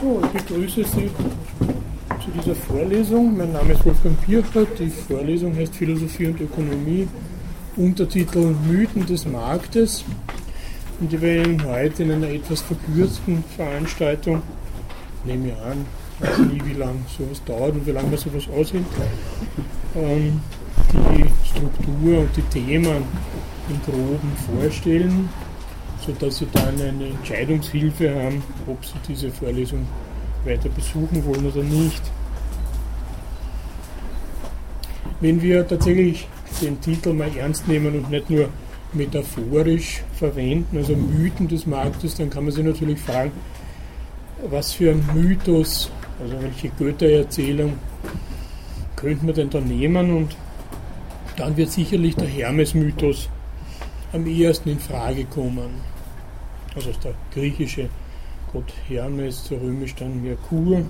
So, ich begrüße Sie zu dieser Vorlesung. Mein Name ist Wolfgang Pircher. Die Vorlesung heißt Philosophie und Ökonomie, Untertitel Mythen des Marktes. Und ich werde Ihnen heute in einer etwas verkürzten Veranstaltung, nehme ich an, weiß nie, wie lange sowas dauert und wie lange man sowas aushält, ähm, die Struktur und die Themen im Groben vorstellen sodass Sie dann eine Entscheidungshilfe haben, ob Sie diese Vorlesung weiter besuchen wollen oder nicht. Wenn wir tatsächlich den Titel mal ernst nehmen und nicht nur metaphorisch verwenden, also Mythen des Marktes, dann kann man sich natürlich fragen, was für ein Mythos, also welche Göttererzählung könnte man denn da nehmen und dann wird sicherlich der Hermes-Mythos am ehesten in Frage kommen. Also der griechische Gott Hermes, der römisch dann Merkur,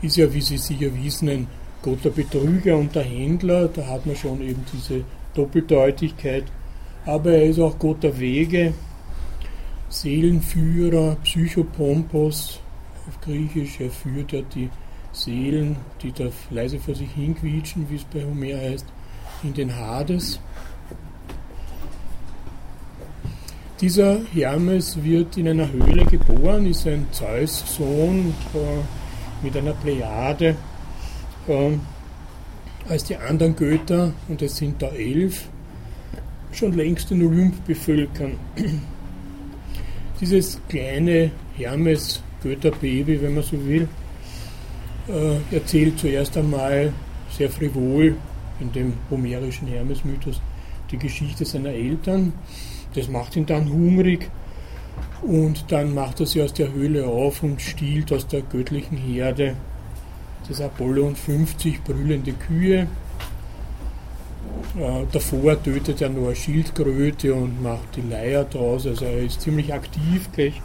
ist ja, wie Sie sicher wissen, ein Gott der Betrüger und der Händler, da hat man schon eben diese Doppeldeutigkeit, aber er ist auch Gott der Wege, Seelenführer, Psychopompos, auf Griechisch, er führt ja die Seelen, die da leise vor sich hinquietschen, wie es bei Homer heißt, in den Hades. Dieser Hermes wird in einer Höhle geboren, ist ein Zeus-Sohn äh, mit einer Plejade, äh, als die anderen Götter, und es sind da elf, schon längst den Olymp bevölkern. Dieses kleine Hermes-Götterbaby, wenn man so will, äh, erzählt zuerst einmal sehr frivol in dem homerischen Hermes-Mythos die Geschichte seiner Eltern das macht ihn dann hungrig und dann macht er sie aus der Höhle auf und stiehlt aus der göttlichen Herde des Apollon 50 brüllende Kühe. Äh, davor tötet er nur eine Schildkröte und macht die Leier draus. Also er ist ziemlich aktiv, gleich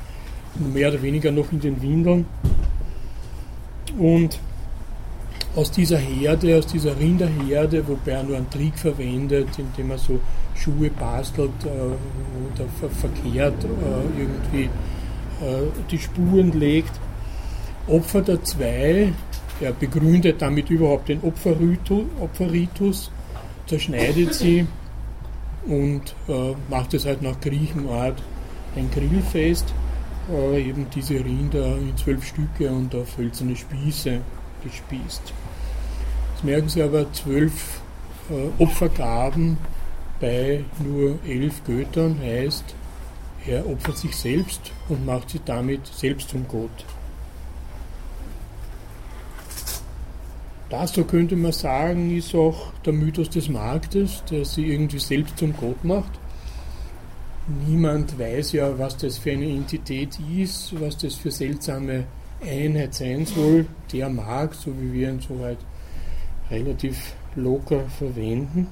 mehr oder weniger noch in den Windeln. Und aus dieser Herde, aus dieser Rinderherde, wobei er nur einen Trick verwendet, indem er so Schuhe bastelt äh, oder ver verkehrt äh, irgendwie äh, die Spuren legt, opfert er zwei, er begründet damit überhaupt den Opferritus, Opferritus zerschneidet sie und äh, macht es halt nach Griechenart ein Grillfest, äh, eben diese Rinder in zwölf Stücke und auf hölzerne Spieße gespießt. Jetzt merken Sie aber zwölf äh, Opfergaben bei nur elf Göttern heißt, er opfert sich selbst und macht sich damit selbst zum Gott. Das, so könnte man sagen, ist auch der Mythos des Marktes, der sie irgendwie selbst zum Gott macht. Niemand weiß ja, was das für eine Entität ist, was das für seltsame Einheit sein soll. Der Markt, so wie wir ihn soweit relativ locker verwenden.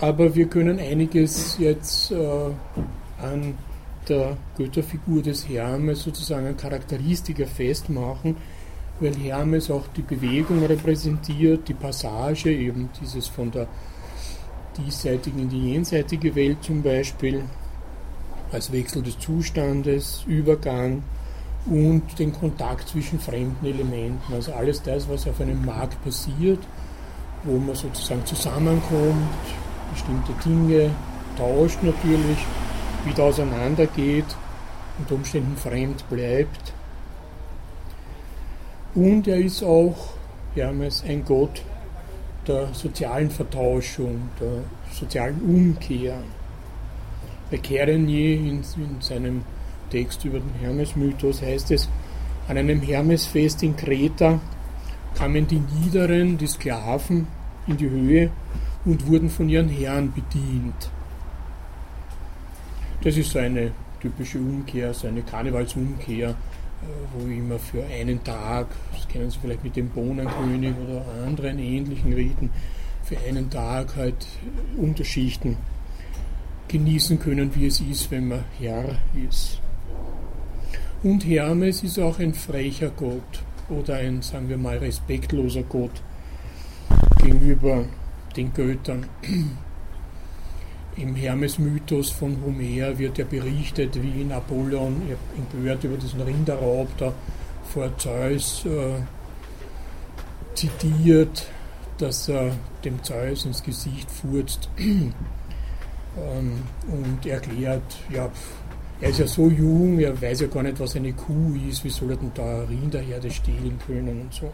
Aber wir können einiges jetzt äh, an der Götterfigur des Hermes sozusagen an Charakteristika festmachen, weil Hermes auch die Bewegung repräsentiert, die Passage, eben dieses von der diesseitigen in die jenseitige Welt zum Beispiel, als Wechsel des Zustandes, Übergang und den Kontakt zwischen fremden Elementen. Also alles das, was auf einem Markt passiert, wo man sozusagen zusammenkommt, bestimmte Dinge tauscht natürlich, wieder auseinandergeht, unter Umständen fremd bleibt. Und er ist auch Hermes ein Gott der sozialen Vertauschung, der sozialen Umkehr. Bei Kerenier in, in seinem Text über den Hermes-Mythos heißt es, an einem Hermesfest in Kreta kamen die Niederen, die Sklaven, in die Höhe und wurden von ihren Herren bedient. Das ist so eine typische Umkehr, so eine Karnevalsumkehr, äh, wo immer für einen Tag, das kennen Sie vielleicht mit dem Bohnenkönig oder anderen ähnlichen Riten, für einen Tag halt Unterschichten genießen können, wie es ist, wenn man Herr ist. Und Hermes ist auch ein frecher Gott oder ein, sagen wir mal, respektloser Gott gegenüber den Göttern. im Hermes-Mythos von Homer wird ja berichtet, wie Napoleon empört über diesen Rinderraub da vor Zeus äh, zitiert, dass er dem Zeus ins Gesicht furzt ähm, und erklärt, ja, er ist ja so jung, er weiß ja gar nicht, was eine Kuh ist, wie soll er denn da Rinderherde stehlen können und so.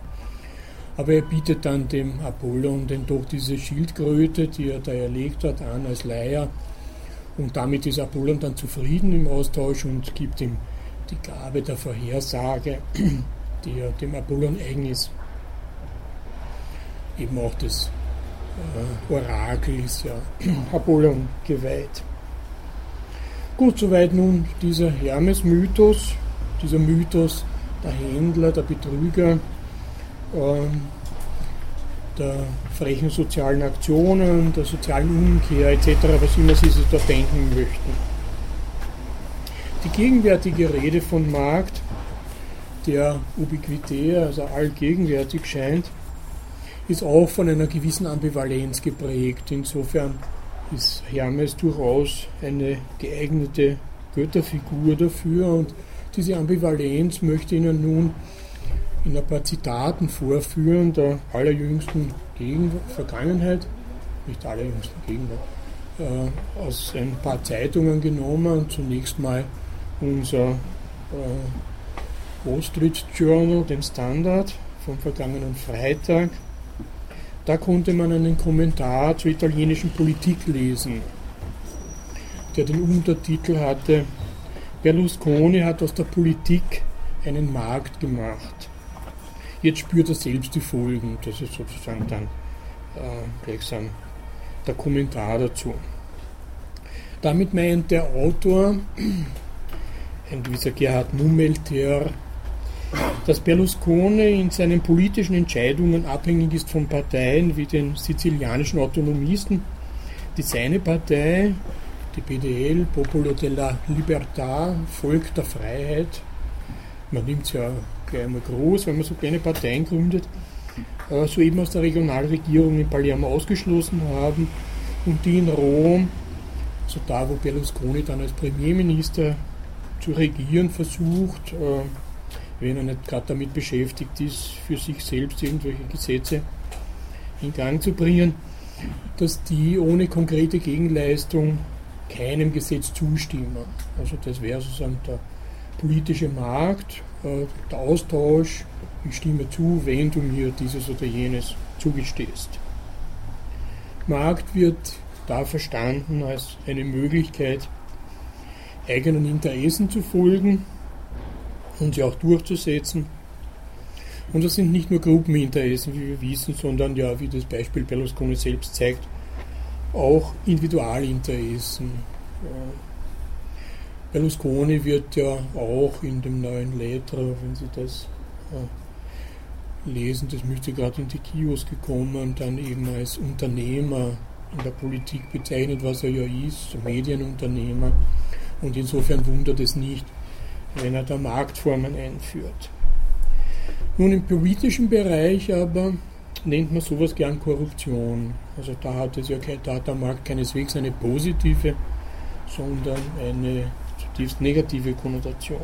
Aber er bietet dann dem Apollon denn doch diese Schildkröte, die er da erlegt hat, an als Leier. Und damit ist Apollon dann zufrieden im Austausch und gibt ihm die Gabe der Vorhersage, die ja dem Apollon eigen ist. Eben auch das äh, Orakel ist ja Apollon geweiht. Gut, soweit nun dieser Hermes-Mythos, dieser Mythos der Händler, der Betrüger, ähm, der frechen sozialen Aktionen, der sozialen Umkehr etc., was immer Sie sich da denken möchten. Die gegenwärtige Rede von Markt, der ubiquitär, also allgegenwärtig scheint, ist auch von einer gewissen Ambivalenz geprägt. Insofern ist Hermes durchaus eine geeignete Götterfigur dafür und diese Ambivalenz möchte Ihnen nun in ein paar Zitaten vorführen der allerjüngsten Gegenwart, Vergangenheit, nicht allerjüngsten Gegenwart, äh, aus ein paar Zeitungen genommen. Zunächst mal unser äh, Wall Street Journal, dem Standard, vom vergangenen Freitag. Da konnte man einen Kommentar zur italienischen Politik lesen, der den Untertitel hatte, Berlusconi hat aus der Politik einen Markt gemacht. Jetzt spürt er selbst die Folgen. Das ist sozusagen dann äh, gleichsam der Kommentar dazu. Damit meint der Autor, ein gewisser Gerhard Mummelter, dass Berlusconi in seinen politischen Entscheidungen abhängig ist von Parteien wie den sizilianischen Autonomisten, die seine Partei, die PDL, Popolo della Libertà, Volk der Freiheit, man nimmt es ja gleich einmal groß, wenn man so kleine Parteien gründet, äh, soeben aus der Regionalregierung in Palermo ausgeschlossen haben und die in Rom, so da wo Berlusconi dann als Premierminister zu regieren versucht, äh, wenn er nicht gerade damit beschäftigt ist, für sich selbst irgendwelche Gesetze in Gang zu bringen, dass die ohne konkrete Gegenleistung keinem Gesetz zustimmen. Also das wäre sozusagen der politische Markt, äh, der Austausch, ich stimme zu, wenn du mir dieses oder jenes zugestehst. Markt wird da verstanden als eine Möglichkeit, eigenen Interessen zu folgen und sie auch durchzusetzen. Und das sind nicht nur Gruppeninteressen, wie wir wissen, sondern ja, wie das Beispiel Berlusconi selbst zeigt, auch Individualinteressen. Berlusconi wird ja auch in dem neuen Letra, wenn Sie das äh, lesen, das müsste gerade in die Kios gekommen, dann eben als Unternehmer in der Politik bezeichnet, was er ja ist, Medienunternehmer. Und insofern wundert es nicht, wenn er da Marktformen einführt. Nun im politischen Bereich aber nennt man sowas gern Korruption. Also da hat, es ja, da hat der Markt keineswegs eine positive, sondern eine zutiefst negative Konnotation.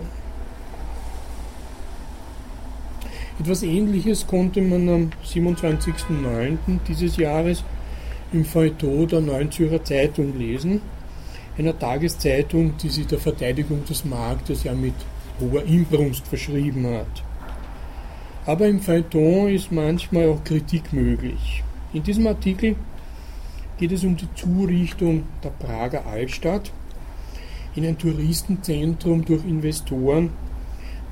Etwas Ähnliches konnte man am 27.09. dieses Jahres im Feuilleton der Neuen Zürcher Zeitung lesen, einer Tageszeitung, die sich der Verteidigung des Marktes ja mit hoher Inbrunst verschrieben hat. Aber im Feuilleton ist manchmal auch Kritik möglich. In diesem Artikel geht es um die Zurichtung der Prager Altstadt in ein Touristenzentrum durch Investoren,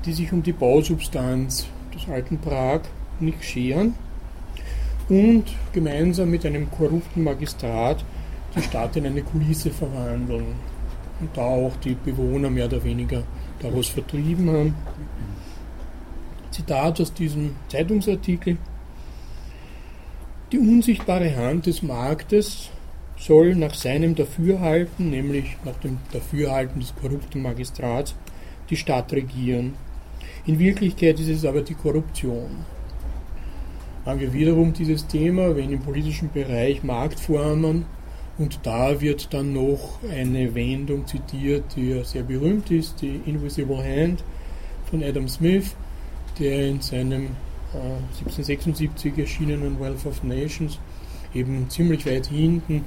die sich um die Bausubstanz des alten Prag nicht scheren und gemeinsam mit einem korrupten Magistrat die Stadt in eine Kulisse verwandeln und da auch die Bewohner mehr oder weniger daraus vertrieben haben. Zitat aus diesem Zeitungsartikel. Die unsichtbare Hand des Marktes soll nach seinem Dafürhalten, nämlich nach dem Dafürhalten des korrupten Magistrats, die Stadt regieren. In Wirklichkeit ist es aber die Korruption. Haben wir wiederum dieses Thema, wenn im politischen Bereich Marktformen Und da wird dann noch eine Wendung zitiert, die ja sehr berühmt ist, die Invisible Hand von Adam Smith, der in seinem äh, 1776 erschienenen Wealth of Nations eben ziemlich weit hinten,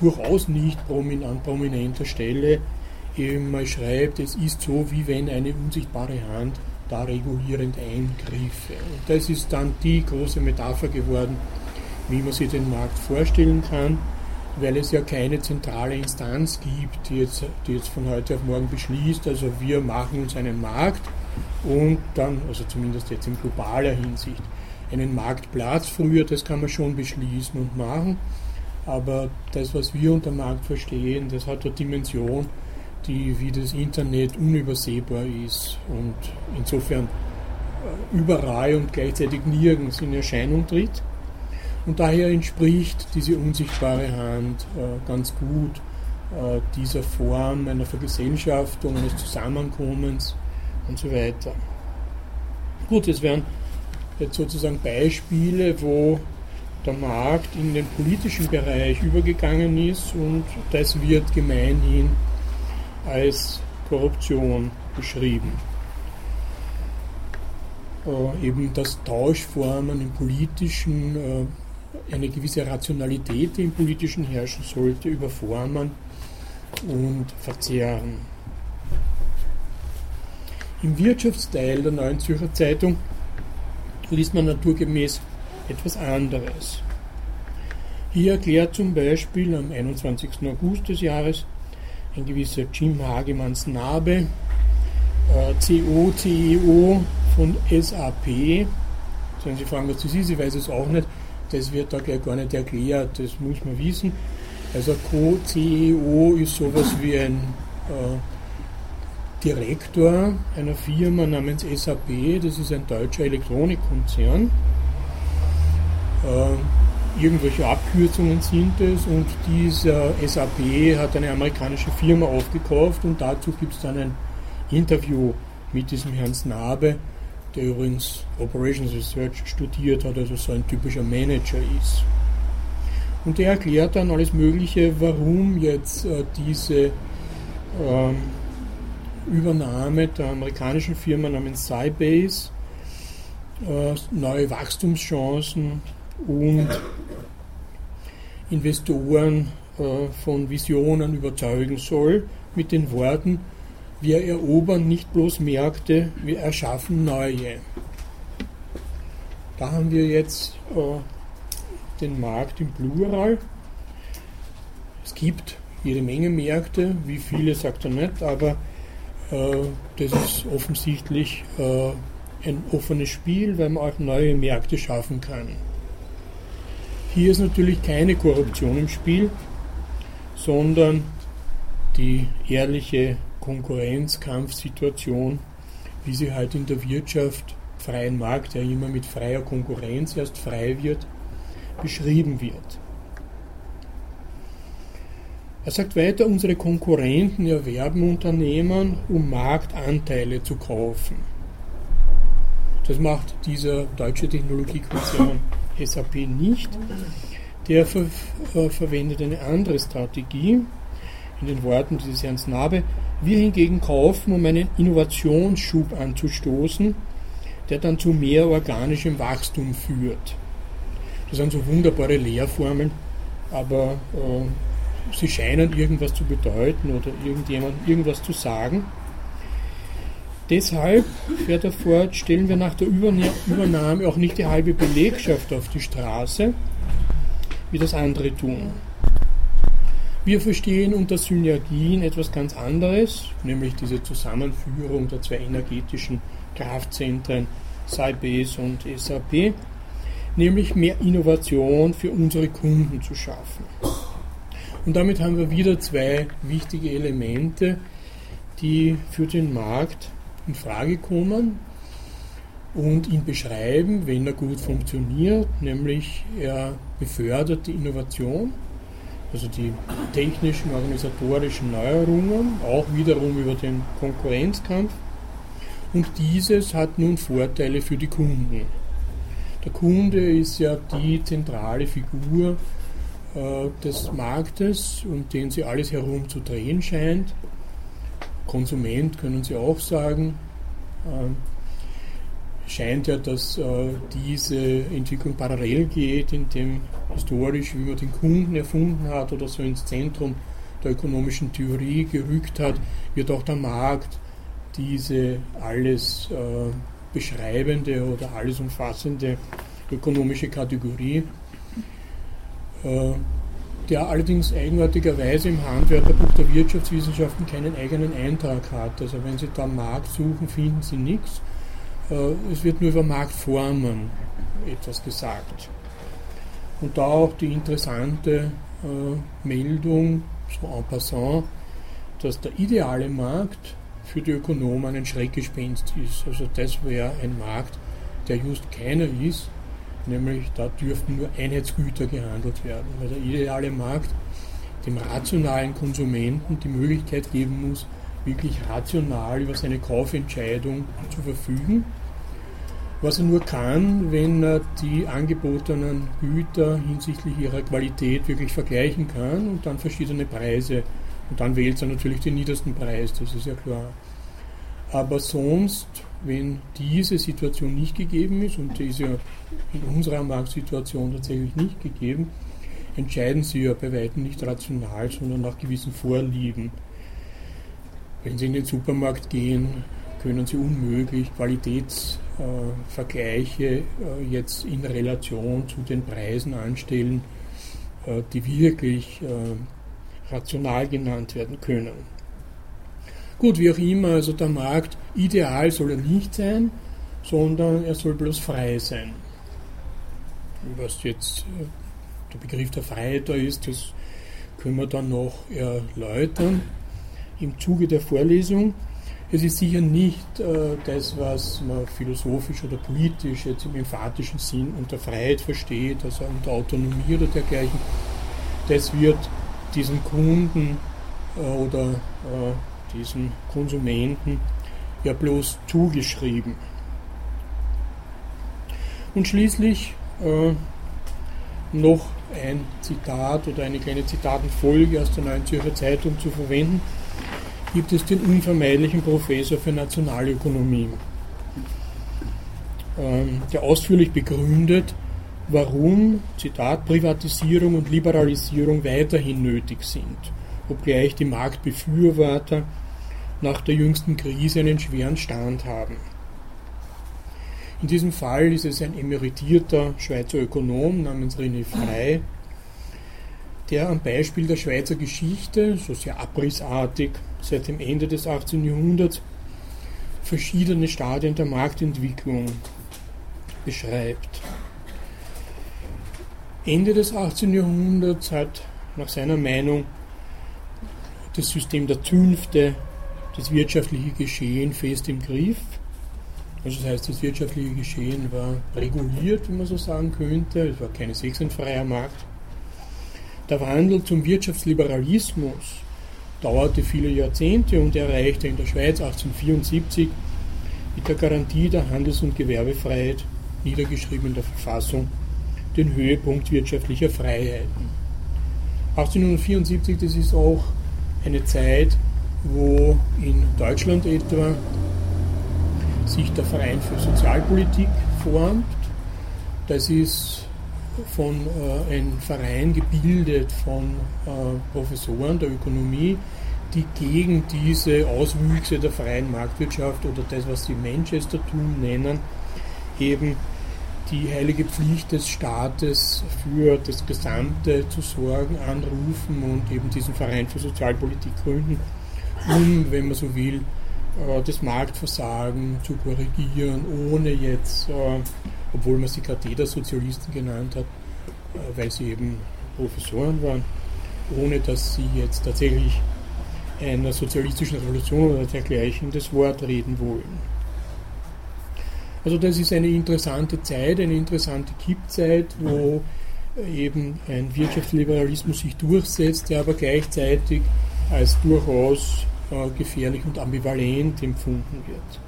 durchaus nicht an prominenter Stelle, eben mal schreibt, es ist so, wie wenn eine unsichtbare Hand da regulierend eingriffe. Und das ist dann die große Metapher geworden, wie man sich den Markt vorstellen kann, weil es ja keine zentrale Instanz gibt, die jetzt, die jetzt von heute auf morgen beschließt, also wir machen uns einen Markt und dann, also zumindest jetzt in globaler Hinsicht, einen Marktplatz früher, das kann man schon beschließen und machen, aber das, was wir unter Markt verstehen, das hat eine Dimension, die wie das Internet unübersehbar ist und insofern äh, überall und gleichzeitig nirgends in Erscheinung tritt. Und daher entspricht diese unsichtbare Hand äh, ganz gut äh, dieser Form einer Vergesellschaftung, eines Zusammenkommens und so weiter. Gut, es wären jetzt sozusagen Beispiele, wo der Markt in den politischen Bereich übergegangen ist und das wird gemeinhin als Korruption beschrieben. Äh, eben dass Tauschformen im politischen, äh, eine gewisse Rationalität, die im politischen herrschen sollte, überformen und verzehren. Im Wirtschaftsteil der Neuen Zürcher Zeitung liest man naturgemäß etwas anderes. Hier erklärt zum Beispiel am 21. August des Jahres ein gewisser Jim Hagemanns Nabe, äh, CO, CEO von SAP. Sollen Sie fragen, was das ist? Ich weiß es auch nicht. Das wird da gleich gar nicht erklärt, das muss man wissen. Also Co-CEO ist sowas wie ein äh, Direktor einer Firma namens SAP, das ist ein deutscher Elektronikkonzern. Äh, irgendwelche Abkürzungen sind es und dieser SAP hat eine amerikanische Firma aufgekauft und dazu gibt es dann ein Interview mit diesem Herrn Snabe, der übrigens Operations Research studiert hat, also so ein typischer Manager ist. Und der erklärt dann alles Mögliche, warum jetzt äh, diese ähm, Übernahme der amerikanischen Firma namens Sybase äh, neue Wachstumschancen und Investoren äh, von Visionen überzeugen soll mit den Worten, wir erobern nicht bloß Märkte, wir erschaffen neue. Da haben wir jetzt äh, den Markt im Plural. Es gibt jede Menge Märkte, wie viele sagt er nicht, aber äh, das ist offensichtlich äh, ein offenes Spiel, weil man auch neue Märkte schaffen kann. Hier ist natürlich keine Korruption im Spiel, sondern die ehrliche Konkurrenzkampfsituation, wie sie halt in der Wirtschaft, freien Markt, der immer mit freier Konkurrenz erst frei wird, beschrieben wird. Er sagt weiter, unsere Konkurrenten erwerben Unternehmen, um Marktanteile zu kaufen. Das macht dieser deutsche Technologiekonzern SAP nicht. Der ver äh, verwendet eine andere Strategie. In den Worten dieses Herrn Snabe. Wir hingegen kaufen, um einen Innovationsschub anzustoßen, der dann zu mehr organischem Wachstum führt. Das sind so wunderbare Lehrformeln, aber äh, sie scheinen irgendwas zu bedeuten oder irgendjemand irgendwas zu sagen. Deshalb, fährt er fort, stellen wir nach der Übernahme auch nicht die halbe Belegschaft auf die Straße, wie das andere tun. Wir verstehen unter Synergien etwas ganz anderes, nämlich diese Zusammenführung der zwei energetischen Kraftzentren Sybase und SAP, nämlich mehr Innovation für unsere Kunden zu schaffen. Und damit haben wir wieder zwei wichtige Elemente, die für den Markt in Frage kommen und ihn beschreiben, wenn er gut funktioniert, nämlich er befördert die Innovation, also die technischen, organisatorischen Neuerungen, auch wiederum über den Konkurrenzkampf. Und dieses hat nun Vorteile für die Kunden. Der Kunde ist ja die zentrale Figur äh, des Marktes, um den sie alles herum zu drehen scheint. Konsument können Sie auch sagen. Ähm, scheint ja, dass äh, diese Entwicklung parallel geht, indem historisch, wie man den Kunden erfunden hat oder so ins Zentrum der ökonomischen Theorie gerückt hat, wird auch der Markt diese alles äh, beschreibende oder alles umfassende ökonomische Kategorie, äh, der allerdings eigenartigerweise im Handwerkerbuch der Wirtschaftswissenschaften keinen eigenen Eintrag hat. Also wenn Sie da Markt suchen, finden Sie nichts. Äh, es wird nur über Marktformen etwas gesagt. Und da auch die interessante äh, Meldung, so en passant, dass der ideale Markt für die Ökonomen ein Schreckgespenst ist. Also das wäre ein Markt, der just keiner ist, nämlich da dürften nur Einheitsgüter gehandelt werden, weil der ideale Markt dem rationalen Konsumenten die Möglichkeit geben muss, wirklich rational über seine Kaufentscheidung zu verfügen. Was er nur kann, wenn er die angebotenen Güter hinsichtlich ihrer Qualität wirklich vergleichen kann und dann verschiedene Preise. Und dann wählt er natürlich den niedersten Preis, das ist ja klar. Aber sonst, wenn diese Situation nicht gegeben ist, und die ist ja in unserer Marktsituation tatsächlich nicht gegeben, entscheiden sie ja bei weitem nicht rational, sondern nach gewissen Vorlieben. Wenn Sie in den Supermarkt gehen, können Sie unmöglich Qualitätsvergleiche äh, jetzt in Relation zu den Preisen anstellen, äh, die wirklich äh, rational genannt werden können. Gut, wie auch immer, also der Markt ideal soll er nicht sein, sondern er soll bloß frei sein. Was jetzt der Begriff der Freiheit da ist, das können wir dann noch erläutern im Zuge der Vorlesung. Es ist sicher nicht äh, das, was man philosophisch oder politisch jetzt im emphatischen Sinn unter Freiheit versteht, also unter Autonomie oder dergleichen. Das wird diesen Kunden äh, oder äh, diesen Konsumenten ja bloß zugeschrieben. Und schließlich äh, noch ein Zitat oder eine kleine Zitatenfolge aus der Neuen Zürcher Zeitung zu verwenden gibt es den unvermeidlichen Professor für Nationalökonomie, ähm, der ausführlich begründet, warum, Zitat, Privatisierung und Liberalisierung weiterhin nötig sind, obgleich die Marktbefürworter nach der jüngsten Krise einen schweren Stand haben. In diesem Fall ist es ein emeritierter Schweizer Ökonom namens René Frey, der am Beispiel der Schweizer Geschichte, so sehr abrissartig, seit dem Ende des 18. Jahrhunderts verschiedene Stadien der Marktentwicklung beschreibt. Ende des 18. Jahrhunderts hat nach seiner Meinung das System der Zünfte das wirtschaftliche Geschehen fest im Griff. Also das heißt, das wirtschaftliche Geschehen war reguliert, wenn man so sagen könnte. Es war kein sechsentfreier Markt. Der Wandel zum Wirtschaftsliberalismus dauerte viele Jahrzehnte und erreichte in der Schweiz 1874 mit der Garantie der Handels- und Gewerbefreiheit, niedergeschrieben in der Verfassung, den Höhepunkt wirtschaftlicher Freiheiten. 1874, das ist auch eine Zeit, wo in Deutschland etwa sich der Verein für Sozialpolitik formt. Das ist von äh, einem Verein gebildet von äh, Professoren der Ökonomie, die gegen diese Auswüchse der freien Marktwirtschaft oder das, was sie Manchestertum nennen, eben die heilige Pflicht des Staates für das Gesamte zu sorgen, anrufen und eben diesen Verein für Sozialpolitik gründen, um, wenn man so will, äh, das Marktversagen zu korrigieren, ohne jetzt äh, obwohl man sie Kathedersozialisten genannt hat, äh, weil sie eben Professoren waren, ohne dass sie jetzt tatsächlich einer sozialistischen Revolution oder dergleichen das Wort reden wollen. Also das ist eine interessante Zeit, eine interessante Kippzeit, wo eben ein Wirtschaftsliberalismus sich durchsetzt, der aber gleichzeitig als durchaus äh, gefährlich und ambivalent empfunden wird.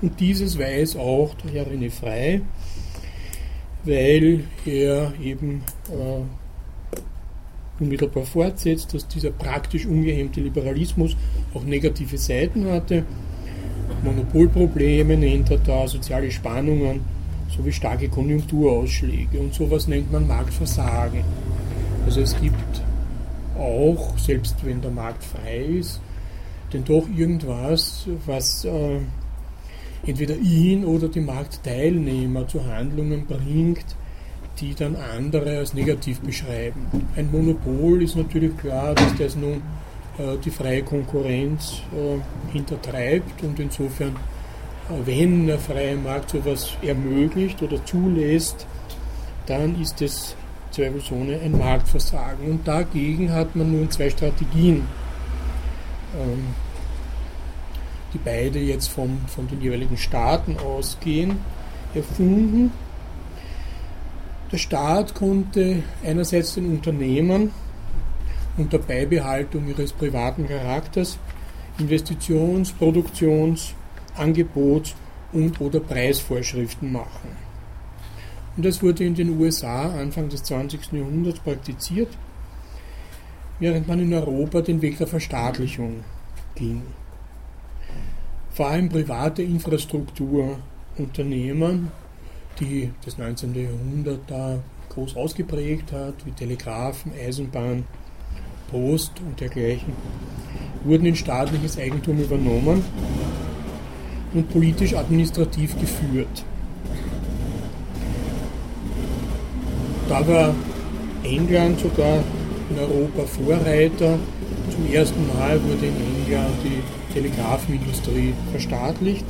Und dieses weiß auch der Herr René Frey, weil er eben äh, unmittelbar fortsetzt, dass dieser praktisch ungehemmte Liberalismus auch negative Seiten hatte. Monopolprobleme nennt er da, soziale Spannungen sowie starke Konjunkturausschläge. Und sowas nennt man Marktversagen. Also es gibt auch, selbst wenn der Markt frei ist, denn doch irgendwas, was äh, entweder ihn oder die Marktteilnehmer zu Handlungen bringt, die dann andere als negativ beschreiben. Ein Monopol ist natürlich klar, dass das nun äh, die freie Konkurrenz äh, hintertreibt und insofern, äh, wenn der freie Markt sowas ermöglicht oder zulässt, dann ist es zweifelsohne ein Marktversagen. Und dagegen hat man nun zwei Strategien, ähm, die beide jetzt vom, von den jeweiligen Staaten ausgehen, erfunden. Der Staat konnte einerseits den Unternehmen unter Beibehaltung ihres privaten Charakters Investitions-, Produktions-, Angebots- und oder Preisvorschriften machen. Und das wurde in den USA Anfang des 20. Jahrhunderts praktiziert, während man in Europa den Weg der Verstaatlichung ging. Vor allem private Infrastrukturunternehmen, die das 19. Jahrhundert da groß ausgeprägt hat, wie Telegrafen, Eisenbahn, Post und dergleichen, wurden in staatliches Eigentum übernommen und politisch-administrativ geführt. Da war England sogar in Europa Vorreiter. Zum ersten Mal wurde in England die Telegrafenindustrie verstaatlicht.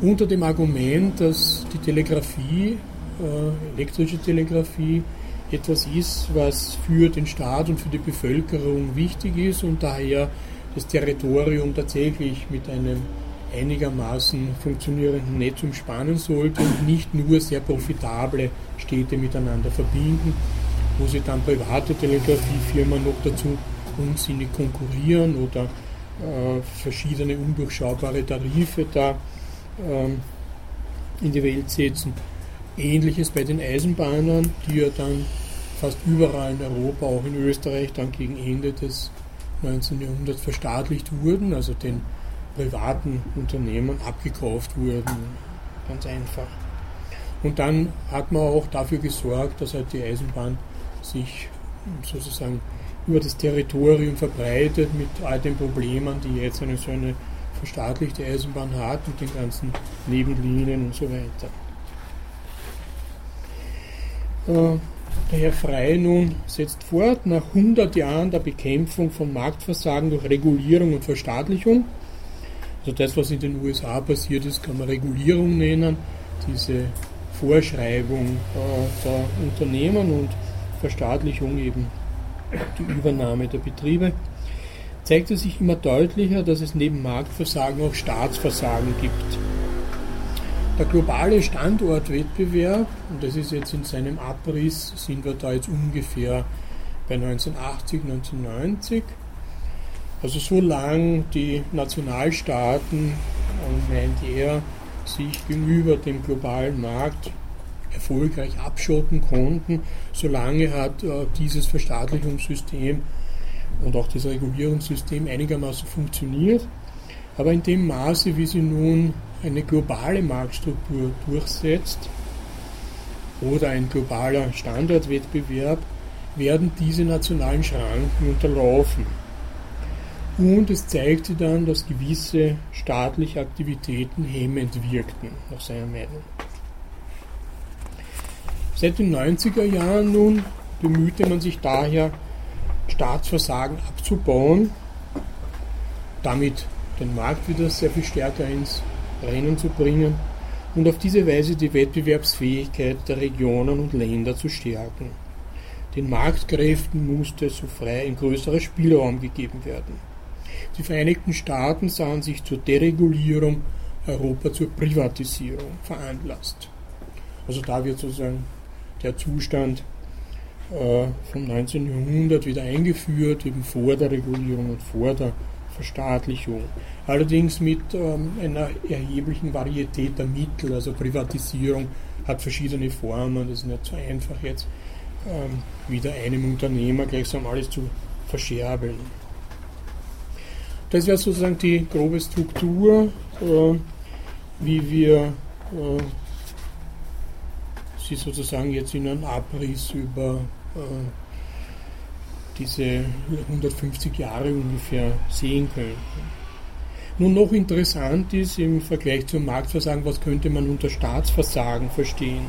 Unter dem Argument, dass die Telegrafie, äh, elektrische Telegrafie, etwas ist, was für den Staat und für die Bevölkerung wichtig ist und daher das Territorium tatsächlich mit einem einigermaßen funktionierenden Netz umspannen sollte und nicht nur sehr profitable Städte miteinander verbinden, wo sie dann private Telegrafiefirmen noch dazu unsinnig konkurrieren oder verschiedene undurchschaubare Tarife da äh, in die Welt setzen. Ähnliches bei den Eisenbahnern, die ja dann fast überall in Europa, auch in Österreich, dann gegen Ende des 19. Jahrhunderts verstaatlicht wurden, also den privaten Unternehmen abgekauft wurden. Ganz einfach. Und dann hat man auch dafür gesorgt, dass halt die Eisenbahn sich sozusagen über das Territorium verbreitet mit all den Problemen, die jetzt eine so eine verstaatlichte Eisenbahn hat, mit den ganzen Nebenlinien und so weiter. Äh, der Herr Frey nun setzt fort, nach 100 Jahren der Bekämpfung von Marktversagen durch Regulierung und Verstaatlichung also das, was in den USA passiert ist, kann man Regulierung nennen, diese Vorschreibung äh, der Unternehmen und Verstaatlichung eben die Übernahme der Betriebe, zeigte sich immer deutlicher, dass es neben Marktversagen auch Staatsversagen gibt. Der globale Standortwettbewerb, und das ist jetzt in seinem Abriss, sind wir da jetzt ungefähr bei 1980, 1990, also solange die Nationalstaaten, meint er, sich gegenüber dem globalen Markt erfolgreich abschotten konnten, solange hat äh, dieses Verstaatlichungssystem und auch das Regulierungssystem einigermaßen funktioniert. Aber in dem Maße, wie sie nun eine globale Marktstruktur durchsetzt oder ein globaler Standortwettbewerb, werden diese nationalen Schranken unterlaufen. Und es zeigte dann, dass gewisse staatliche Aktivitäten hemmend wirkten, nach seiner Meinung. Seit den 90er Jahren nun bemühte man sich daher, Staatsversagen abzubauen, damit den Markt wieder sehr viel stärker ins Rennen zu bringen und auf diese Weise die Wettbewerbsfähigkeit der Regionen und Länder zu stärken. Den Marktkräften musste so frei ein größerer Spielraum gegeben werden. Die Vereinigten Staaten sahen sich zur Deregulierung, Europa zur Privatisierung veranlasst. Also da wird sozusagen der Zustand äh, vom 19. Jahrhundert wieder eingeführt, eben vor der Regulierung und vor der Verstaatlichung. Allerdings mit ähm, einer erheblichen Varietät der Mittel, also Privatisierung hat verschiedene Formen, das ist nicht so einfach jetzt ähm, wieder einem Unternehmer gleichsam alles zu verscherbeln. Das wäre sozusagen die grobe Struktur, äh, wie wir äh, sie sozusagen jetzt in einem Abriss über äh, diese 150 Jahre ungefähr sehen können. Nun noch interessant ist im Vergleich zum Marktversagen, was könnte man unter Staatsversagen verstehen.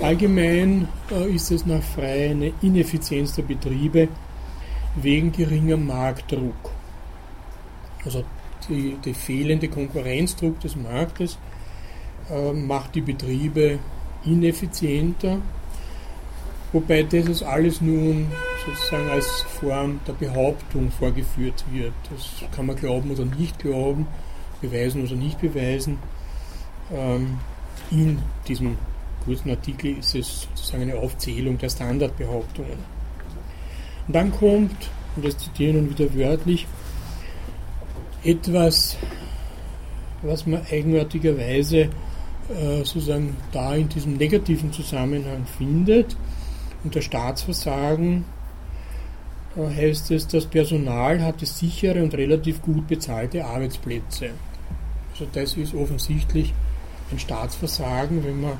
Allgemein äh, ist es nach Frei eine Ineffizienz der Betriebe wegen geringer Marktdruck. Also die, der fehlende Konkurrenzdruck des Marktes äh, macht die Betriebe ineffizienter, wobei das alles nun sozusagen als Form der Behauptung vorgeführt wird. Das kann man glauben oder nicht glauben, beweisen oder nicht beweisen. Ähm, in diesem kurzen Artikel ist es sozusagen eine Aufzählung der Standardbehauptungen. Und dann kommt, und das zitiere ich nun wieder wörtlich, etwas, was man eigenartigerweise äh, sozusagen da in diesem negativen Zusammenhang findet. Unter Staatsversagen äh, heißt es, das Personal hatte sichere und relativ gut bezahlte Arbeitsplätze. Also das ist offensichtlich ein Staatsversagen, wenn man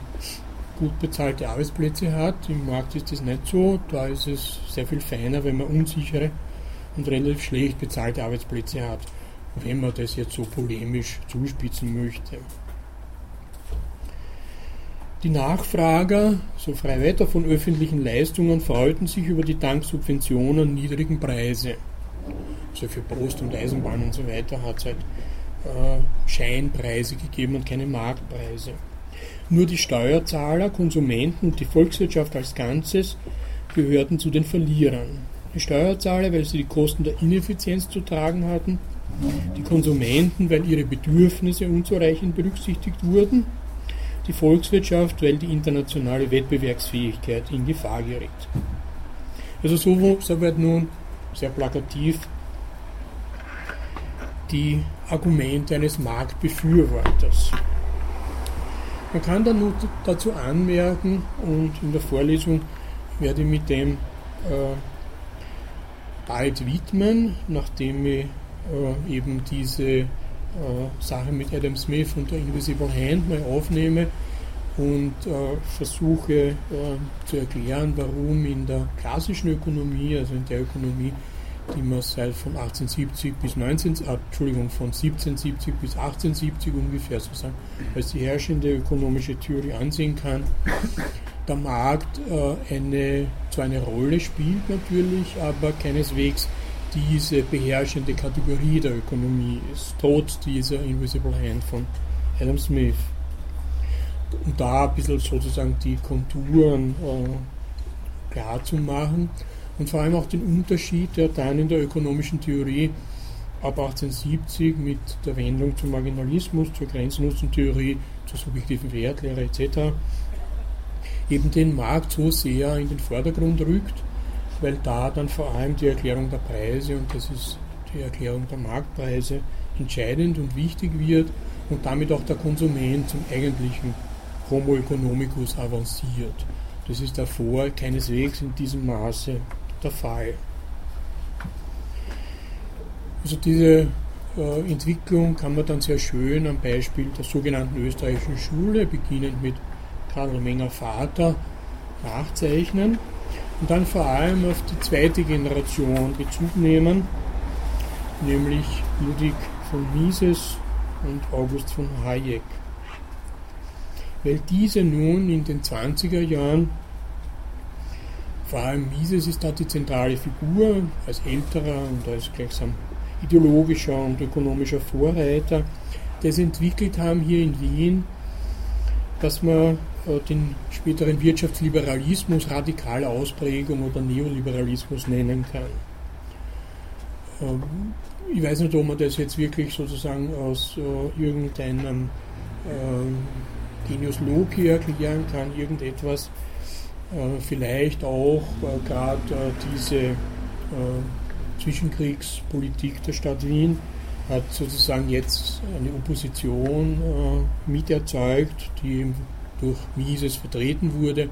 gut bezahlte Arbeitsplätze hat. Im Markt ist das nicht so. Da ist es sehr viel feiner, wenn man unsichere und relativ schlecht bezahlte Arbeitsplätze hat, wenn man das jetzt so polemisch zuspitzen möchte. Die Nachfrager, so frei weiter von öffentlichen Leistungen, freuten sich über die dank Subventionen niedrigen Preise. Also für Post und Eisenbahn und so weiter hat es halt äh, Scheinpreise gegeben und keine Marktpreise. Nur die Steuerzahler, Konsumenten und die Volkswirtschaft als Ganzes gehörten zu den Verlierern. Die Steuerzahler, weil sie die Kosten der Ineffizienz zu tragen hatten, die Konsumenten, weil ihre Bedürfnisse unzureichend berücksichtigt wurden die Volkswirtschaft, weil die internationale Wettbewerbsfähigkeit in Gefahr gerät. Also so, so wird nun sehr plakativ die Argumente eines Marktbefürworters. Man kann dann nur dazu anmerken, und in der Vorlesung werde ich mit dem äh, bald widmen, nachdem ich äh, eben diese äh, Sache mit Adam Smith und der Invisible Hand mal aufnehme und äh, versuche äh, zu erklären, warum in der klassischen Ökonomie, also in der Ökonomie, die man seit von 1870 bis 19, äh, Entschuldigung, von 1770 bis 1870 ungefähr sozusagen als die herrschende ökonomische Theorie ansehen kann, der Markt äh, eine, zwar eine Rolle spielt natürlich, aber keineswegs diese beherrschende Kategorie der Ökonomie ist, trotz dieser Invisible Hand von Adam Smith. Und da ein bisschen sozusagen die Konturen äh, klar zu machen und vor allem auch den Unterschied, der dann in der ökonomischen Theorie ab 1870 mit der Wendung zum Marginalismus, zur Grenznutzentheorie, zur subjektiven Wertlehre etc. eben den Markt so sehr in den Vordergrund rückt, weil da dann vor allem die Erklärung der Preise und das ist die Erklärung der Marktpreise entscheidend und wichtig wird und damit auch der Konsument zum eigentlichen Homo economicus avanciert. Das ist davor keineswegs in diesem Maße der Fall. Also diese äh, Entwicklung kann man dann sehr schön am Beispiel der sogenannten österreichischen Schule, beginnend mit Karl Menger Vater, nachzeichnen und dann vor allem auf die zweite Generation Bezug nehmen, nämlich Ludwig von Mises und August von Hayek. Weil diese nun in den 20er Jahren, vor allem Mises ist da die zentrale Figur, als älterer und als gleichsam ideologischer und ökonomischer Vorreiter, das entwickelt haben hier in Wien, dass man äh, den späteren Wirtschaftsliberalismus radikale Ausprägung oder Neoliberalismus nennen kann. Ähm, ich weiß nicht, ob man das jetzt wirklich sozusagen aus äh, irgendeinem äh, Genius Loci erklären kann, irgendetwas, äh, vielleicht auch gerade diese Zwischenkriegspolitik der Stadt Wien hat sozusagen jetzt eine Opposition miterzeugt, die durch Mises vertreten wurde,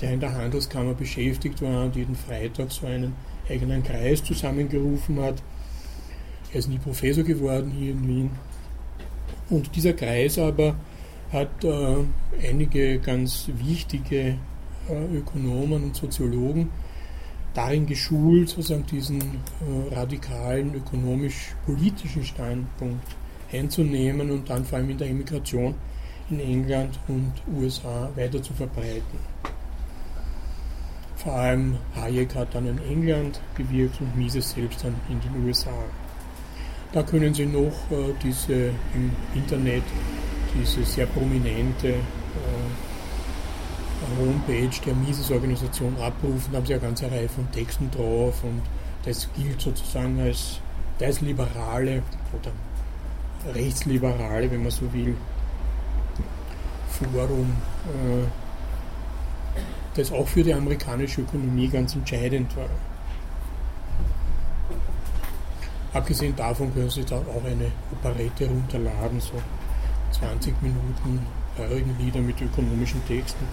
der in der Handelskammer beschäftigt war und jeden Freitag so einen eigenen Kreis zusammengerufen hat. Er ist nie Professor geworden hier in Wien. Und dieser Kreis aber hat äh, einige ganz wichtige äh, Ökonomen und Soziologen darin geschult, sozusagen diesen äh, radikalen ökonomisch-politischen Standpunkt einzunehmen und dann vor allem in der Immigration in England und USA weiter zu verbreiten. Vor allem Hayek hat dann in England gewirkt und Mises selbst dann in den USA. Da können Sie noch äh, diese im Internet diese sehr prominente äh, Homepage der Mises-Organisation abrufen, haben sie eine ganze Reihe von Texten drauf und das gilt sozusagen als das Liberale oder Rechtsliberale, wenn man so will, Forum, äh, das auch für die amerikanische Ökonomie ganz entscheidend war. Abgesehen davon können Sie da auch eine Operette runterladen, so 20 Minuten Lieder mit ökonomischen Texten.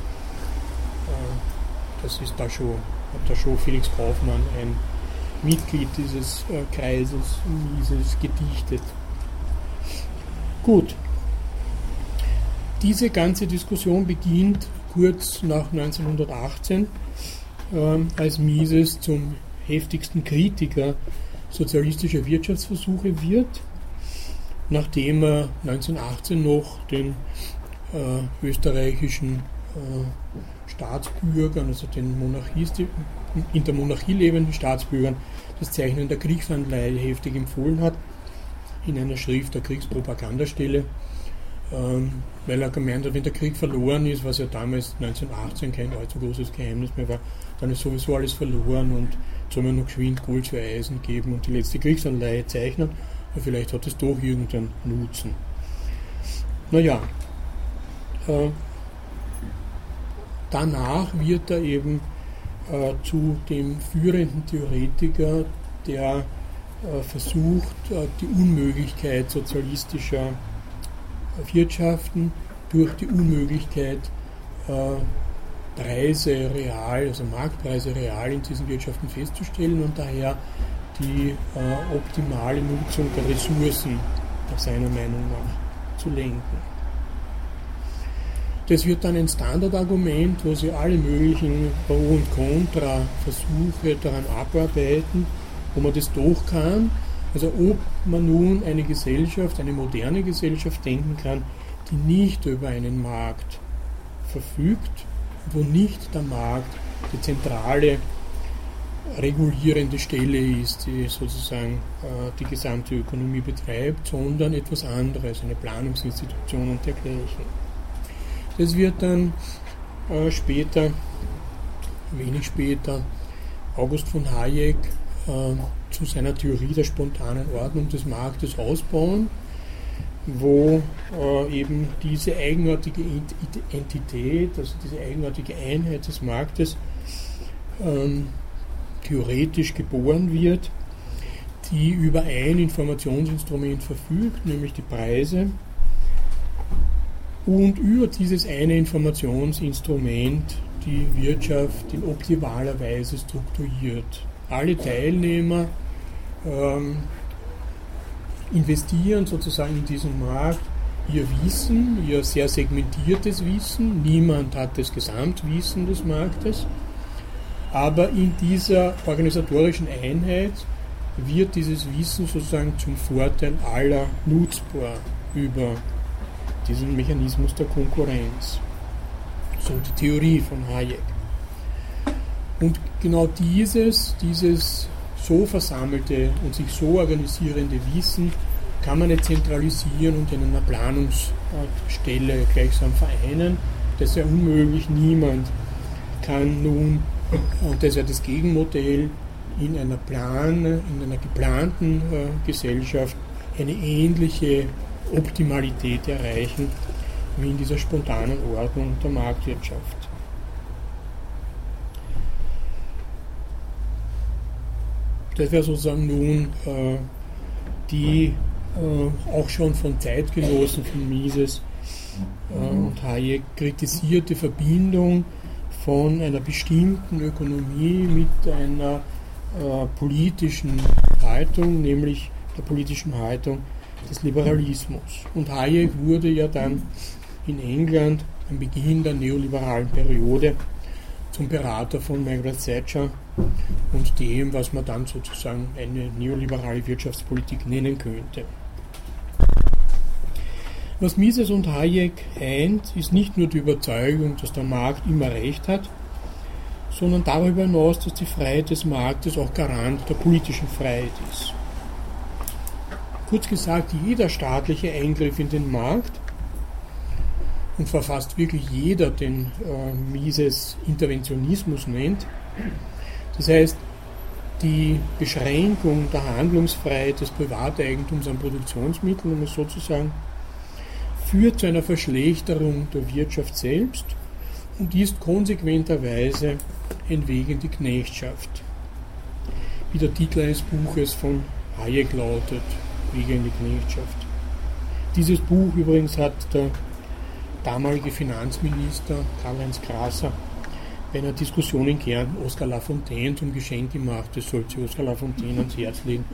Äh, das ist da schon, hat da schon Felix Kaufmann, ein Mitglied dieses äh, Kreises, Mises, gedichtet. Gut. Diese ganze Diskussion beginnt kurz nach 1918, ähm, als Mises zum heftigsten Kritiker sozialistischer Wirtschaftsversuche wird, nachdem er 1918 noch den äh, österreichischen Staatsbürgern, also den Monarchisten, in der Monarchie lebenden Staatsbürgern, das Zeichnen der Kriegsanleihe heftig empfohlen hat, in einer Schrift der Kriegspropagandastelle, ähm, weil er gemeint hat, wenn der Krieg verloren ist, was ja damals 1918 kein allzu großes Geheimnis mehr war, dann ist sowieso alles verloren und soll man noch geschwind Gold für Eisen geben und die letzte Kriegsanleihe zeichnen, aber vielleicht hat es doch irgendeinen Nutzen. Naja, äh, danach wird er eben äh, zu dem führenden Theoretiker, der äh, versucht, äh, die Unmöglichkeit sozialistischer Wirtschaften durch die Unmöglichkeit, äh, Preise real, also Marktpreise real in diesen Wirtschaften festzustellen und daher die äh, optimale Nutzung der Ressourcen seiner Meinung nach zu lenken. Das wird dann ein Standardargument, wo Sie alle möglichen Pro- und Contra-Versuche daran abarbeiten, wo man das doch kann. Also ob man nun eine Gesellschaft, eine moderne Gesellschaft denken kann, die nicht über einen Markt verfügt, wo nicht der Markt die zentrale regulierende Stelle ist, die sozusagen äh, die gesamte Ökonomie betreibt, sondern etwas anderes, eine Planungsinstitution und dergleichen. Das wird dann äh, später, wenig später, August von Hayek äh, zu seiner Theorie der spontanen Ordnung des Marktes ausbauen, wo äh, eben diese eigenartige Entität, also diese eigenartige Einheit des Marktes, ähm, theoretisch geboren wird, die über ein Informationsinstrument verfügt, nämlich die Preise, und über dieses eine Informationsinstrument die Wirtschaft in optimaler Weise strukturiert. Alle Teilnehmer ähm, investieren sozusagen in diesen Markt ihr Wissen, ihr sehr segmentiertes Wissen. Niemand hat das Gesamtwissen des Marktes. Aber in dieser organisatorischen Einheit wird dieses Wissen sozusagen zum Vorteil aller nutzbar über diesen Mechanismus der Konkurrenz. So die Theorie von Hayek. Und genau dieses, dieses so versammelte und sich so organisierende Wissen kann man nicht zentralisieren und in einer Planungsstelle gleichsam vereinen. Das ist ja unmöglich. Niemand kann nun, und das ist ja das Gegenmodell, in einer Plan, in einer geplanten äh, Gesellschaft eine ähnliche Optimalität erreichen, wie in dieser spontanen Ordnung der Marktwirtschaft. Das wäre sozusagen nun äh, die äh, auch schon von Zeitgenossen von Mises äh, und Hayek kritisierte Verbindung von einer bestimmten Ökonomie mit einer äh, politischen Haltung, nämlich der politischen Haltung des Liberalismus. Und Hayek wurde ja dann in England am Beginn der neoliberalen Periode zum Berater von Margaret Thatcher und dem, was man dann sozusagen eine neoliberale Wirtschaftspolitik nennen könnte. Was Mises und Hayek eint, ist nicht nur die Überzeugung, dass der Markt immer recht hat, sondern darüber hinaus, dass die Freiheit des Marktes auch Garant der politischen Freiheit ist. Kurz gesagt, jeder staatliche Eingriff in den Markt, und zwar fast wirklich jeder den äh, Mises Interventionismus nennt, das heißt, die Beschränkung der Handlungsfreiheit des Privateigentums an Produktionsmitteln, um es so zu sagen, führt zu einer Verschlechterung der Wirtschaft selbst und ist konsequenterweise ein Weg in die Knechtschaft. Wie der Titel eines Buches von Hayek lautet, Wege in die Knechtschaft. Dieses Buch übrigens hat der damalige Finanzminister Karl-Heinz Grasser bei einer Diskussion in Kärnten Oskar Lafontaine zum Geschenk gemacht. Das sollte Oskar Lafontaine ans Herz legen,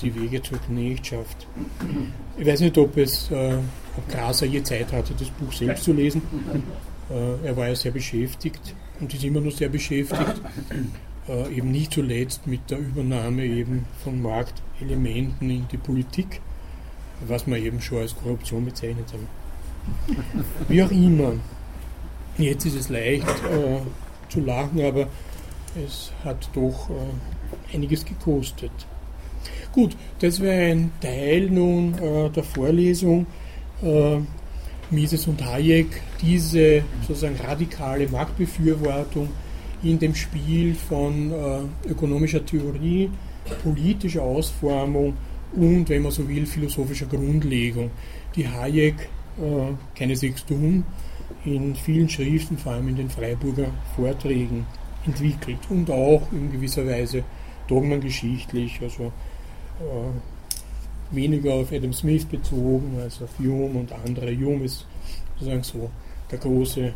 die Wege zur Knechtschaft. Ich weiß nicht, ob es äh, ob Grasser je Zeit hatte, das Buch selbst zu lesen. Äh, er war ja sehr beschäftigt und ist immer noch sehr beschäftigt, äh, eben nicht zuletzt mit der Übernahme eben von Marktelementen in die Politik, was man eben schon als Korruption bezeichnet haben. Wie auch immer. Jetzt ist es leicht äh, zu lachen, aber es hat doch äh, einiges gekostet. Gut, das wäre ein Teil nun äh, der Vorlesung. Äh, Mises und Hayek diese sozusagen radikale Marktbefürwortung in dem Spiel von äh, ökonomischer Theorie, politischer Ausformung und, wenn man so will, philosophischer Grundlegung, die Hayek äh, keineswegs tun, in vielen Schriften, vor allem in den Freiburger Vorträgen, entwickelt und auch in gewisser Weise dogmengeschichtlich, also äh, weniger auf Adam Smith bezogen als auf Hume und andere. Hume ist sozusagen so der große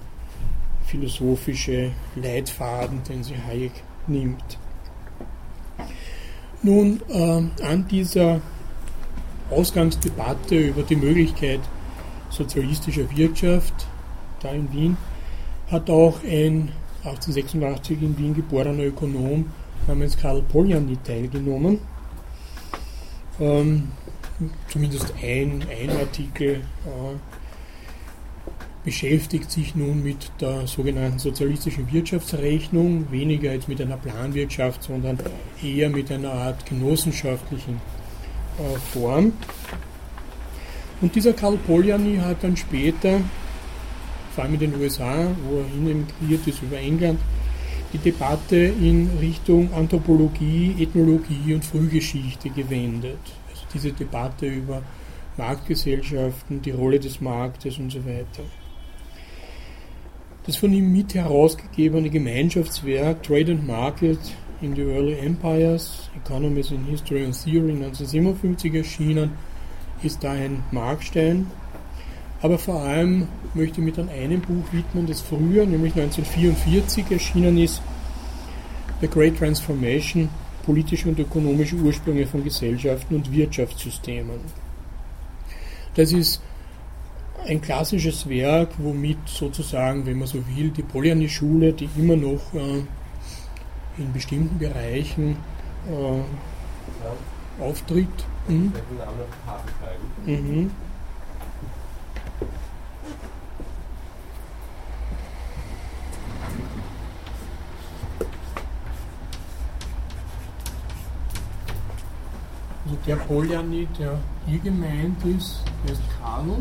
philosophische Leitfaden, den sie Hayek nimmt. Nun, äh, an dieser Ausgangsdebatte über die Möglichkeit sozialistischer Wirtschaft da in Wien hat auch ein 1886 in Wien geborener Ökonom namens Karl Polanyi teilgenommen. Ähm, zumindest ein, ein Artikel äh, beschäftigt sich nun mit der sogenannten sozialistischen Wirtschaftsrechnung, weniger jetzt mit einer Planwirtschaft, sondern eher mit einer Art genossenschaftlichen äh, Form. Und dieser Karl Polanyi hat dann später, vor allem in den USA, wo er hin emigriert ist über England, die Debatte in Richtung Anthropologie, Ethnologie und Frühgeschichte gewendet diese Debatte über Marktgesellschaften, die Rolle des Marktes und so weiter. Das von ihm mit herausgegebene Gemeinschaftswerk Trade and Market in the Early Empires, Economies in History and Theory 1957 erschienen, ist da ein Markstein. Aber vor allem möchte ich mich dann einem Buch widmen, das früher, nämlich 1944 erschienen ist, The Great Transformation politische und ökonomische Ursprünge von Gesellschaften und Wirtschaftssystemen. Das ist ein klassisches Werk, womit sozusagen, wenn man so will, die Polyani-Schule, die immer noch äh, in bestimmten Bereichen äh, auftritt. Mhm. Mhm. Also der Poljani, der hier gemeint ist, der ist Karl,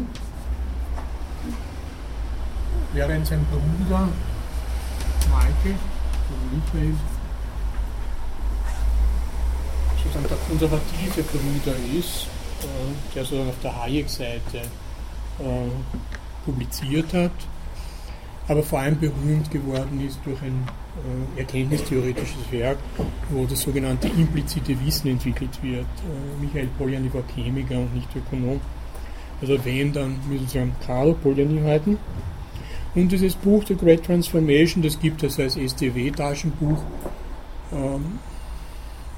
während sein Bruder also Michael, sozusagen der konservative Bruder ist, äh, der so auf der Hayek-Seite äh, publiziert hat aber vor allem berühmt geworden ist durch ein äh, erkenntnistheoretisches Werk, wo das sogenannte implizite Wissen entwickelt wird. Äh, Michael Polanyi war Chemiker und nicht Ökonom. Also wenn, dann müssen Sie an Karl Polanyi halten. Und dieses Buch The Great Transformation, das gibt es als STW-Taschenbuch, ähm,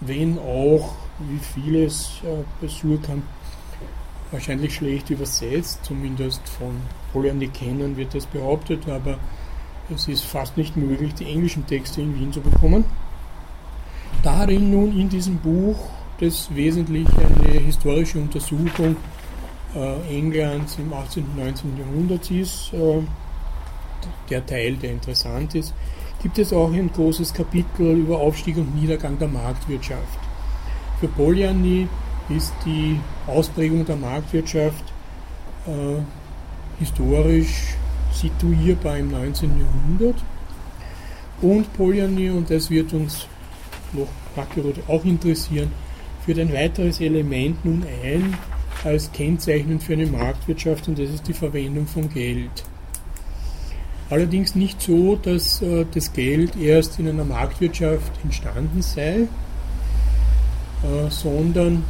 wenn auch, wie vieles äh, Besuch haben, wahrscheinlich schlecht übersetzt, zumindest von Polyani kennen wird das behauptet, aber es ist fast nicht möglich, die englischen Texte in Wien zu bekommen. Darin nun in diesem Buch, das wesentlich eine historische Untersuchung äh, Englands im 18. und 19. Jahrhundert ist, äh, der Teil, der interessant ist, gibt es auch ein großes Kapitel über Aufstieg und Niedergang der Marktwirtschaft. Für Polyani ist die Ausprägung der Marktwirtschaft äh, historisch situierbar im 19. Jahrhundert. Und Polyani, und das wird uns noch auch interessieren, führt ein weiteres Element nun ein als Kennzeichnend für eine Marktwirtschaft und das ist die Verwendung von Geld. Allerdings nicht so, dass äh, das Geld erst in einer Marktwirtschaft entstanden sei, äh, sondern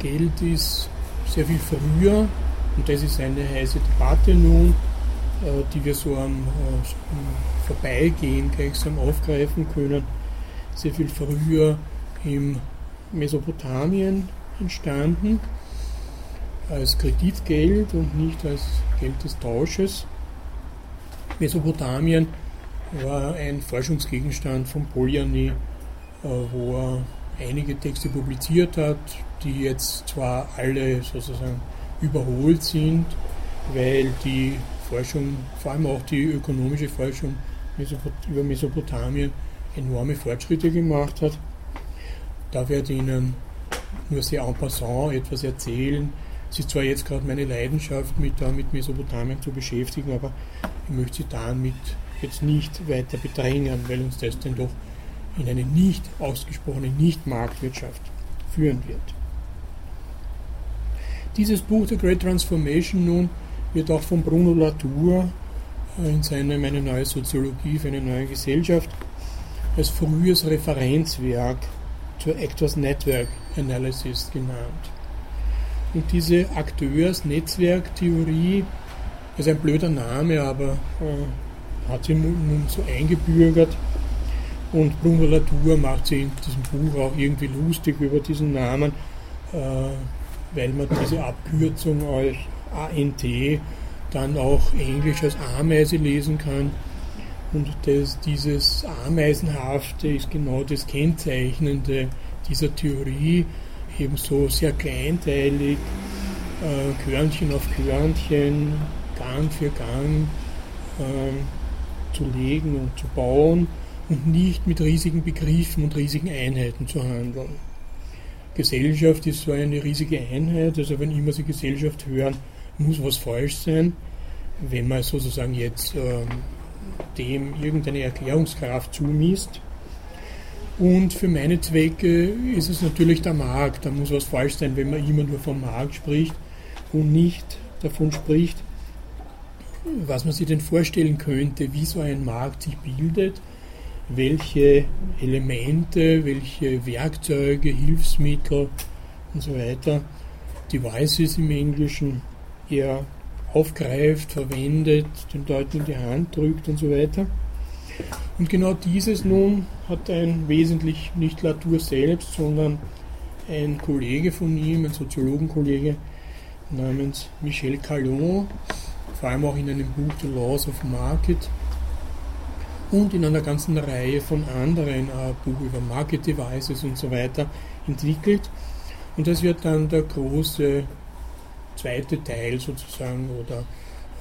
Geld ist sehr viel früher, und das ist eine heiße Debatte nun, äh, die wir so am äh, Vorbeigehen gleichsam aufgreifen können, sehr viel früher im Mesopotamien entstanden, als Kreditgeld und nicht als Geld des Tausches. Mesopotamien war ein Forschungsgegenstand von Polyani, äh, wo er einige Texte publiziert hat, die jetzt zwar alle sozusagen überholt sind, weil die Forschung, vor allem auch die ökonomische Forschung über Mesopotamien enorme Fortschritte gemacht hat. Da werde ich Ihnen nur sehr en passant etwas erzählen. Es ist zwar jetzt gerade meine Leidenschaft, mich da mit Mesopotamien zu beschäftigen, aber ich möchte Sie damit jetzt nicht weiter bedrängen, weil uns das dann doch in eine nicht ausgesprochene Nicht-Marktwirtschaft führen wird. Dieses Buch The Great Transformation nun wird auch von Bruno Latour äh, in seinem Eine neue Soziologie für eine neue Gesellschaft als frühes Referenzwerk zur Actors Network Analysis genannt. Und diese Akteurs-Netzwerk-Theorie ist ein blöder Name, aber äh, hat sie nun so eingebürgert. Und Bruno Latour macht sich in diesem Buch auch irgendwie lustig über diesen Namen. Äh, weil man diese Abkürzung als ANT dann auch Englisch als Ameise lesen kann. Und das, dieses Ameisenhafte ist genau das Kennzeichnende dieser Theorie, ebenso sehr kleinteilig, äh, Körnchen auf Körnchen, Gang für Gang äh, zu legen und zu bauen und nicht mit riesigen Begriffen und riesigen Einheiten zu handeln. Gesellschaft ist so eine riesige Einheit, also wenn immer Sie Gesellschaft hören, muss was falsch sein. Wenn man sozusagen jetzt äh, dem irgendeine Erklärungskraft zumisst. Und für meine Zwecke ist es natürlich der Markt. Da muss was falsch sein, wenn man immer nur vom Markt spricht und nicht davon spricht, was man sich denn vorstellen könnte, wie so ein Markt sich bildet welche Elemente, welche Werkzeuge, Hilfsmittel und so weiter Devices im Englischen er aufgreift, verwendet, den Leuten in die Hand drückt und so weiter. Und genau dieses nun hat ein wesentlich nicht Latour selbst, sondern ein Kollege von ihm, ein Soziologenkollege namens Michel Callon, vor allem auch in einem Buch The Laws of Market, und in einer ganzen Reihe von anderen äh, Buch über Market Devices und so weiter entwickelt. Und das wird dann der große zweite Teil sozusagen oder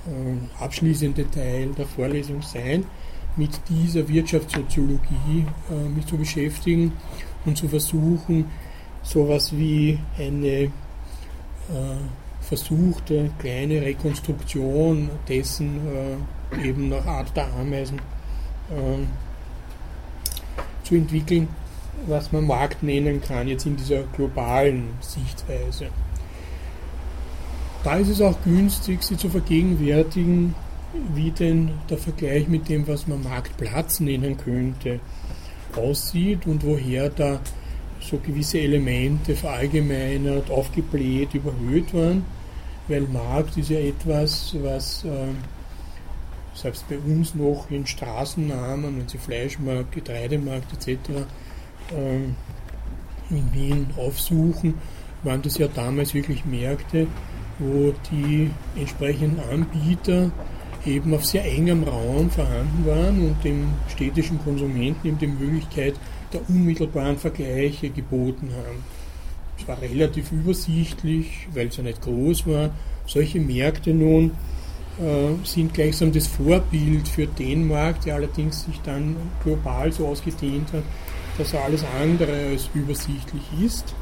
äh, abschließende Teil der Vorlesung sein, mit dieser Wirtschaftssoziologie äh, mich zu beschäftigen und zu versuchen, sowas wie eine äh, versuchte kleine Rekonstruktion dessen äh, eben nach Art der Ameisen ähm, zu entwickeln, was man Markt nennen kann, jetzt in dieser globalen Sichtweise. Da ist es auch günstig, sie zu vergegenwärtigen, wie denn der Vergleich mit dem, was man Marktplatz nennen könnte, aussieht und woher da so gewisse Elemente verallgemeinert, aufgebläht, überhöht waren, weil Markt ist ja etwas, was äh, selbst bei uns noch in Straßennamen, wenn Sie Fleischmarkt, Getreidemarkt etc. Ähm, in Wien aufsuchen, waren das ja damals wirklich Märkte, wo die entsprechenden Anbieter eben auf sehr engem Raum vorhanden waren und dem städtischen Konsumenten eben die Möglichkeit der unmittelbaren Vergleiche geboten haben. Es war relativ übersichtlich, weil es ja nicht groß war. Solche Märkte nun äh, sind gleichsam das Vorbild für den Markt, der allerdings sich dann global so ausgedehnt hat, dass er alles andere als übersichtlich ist.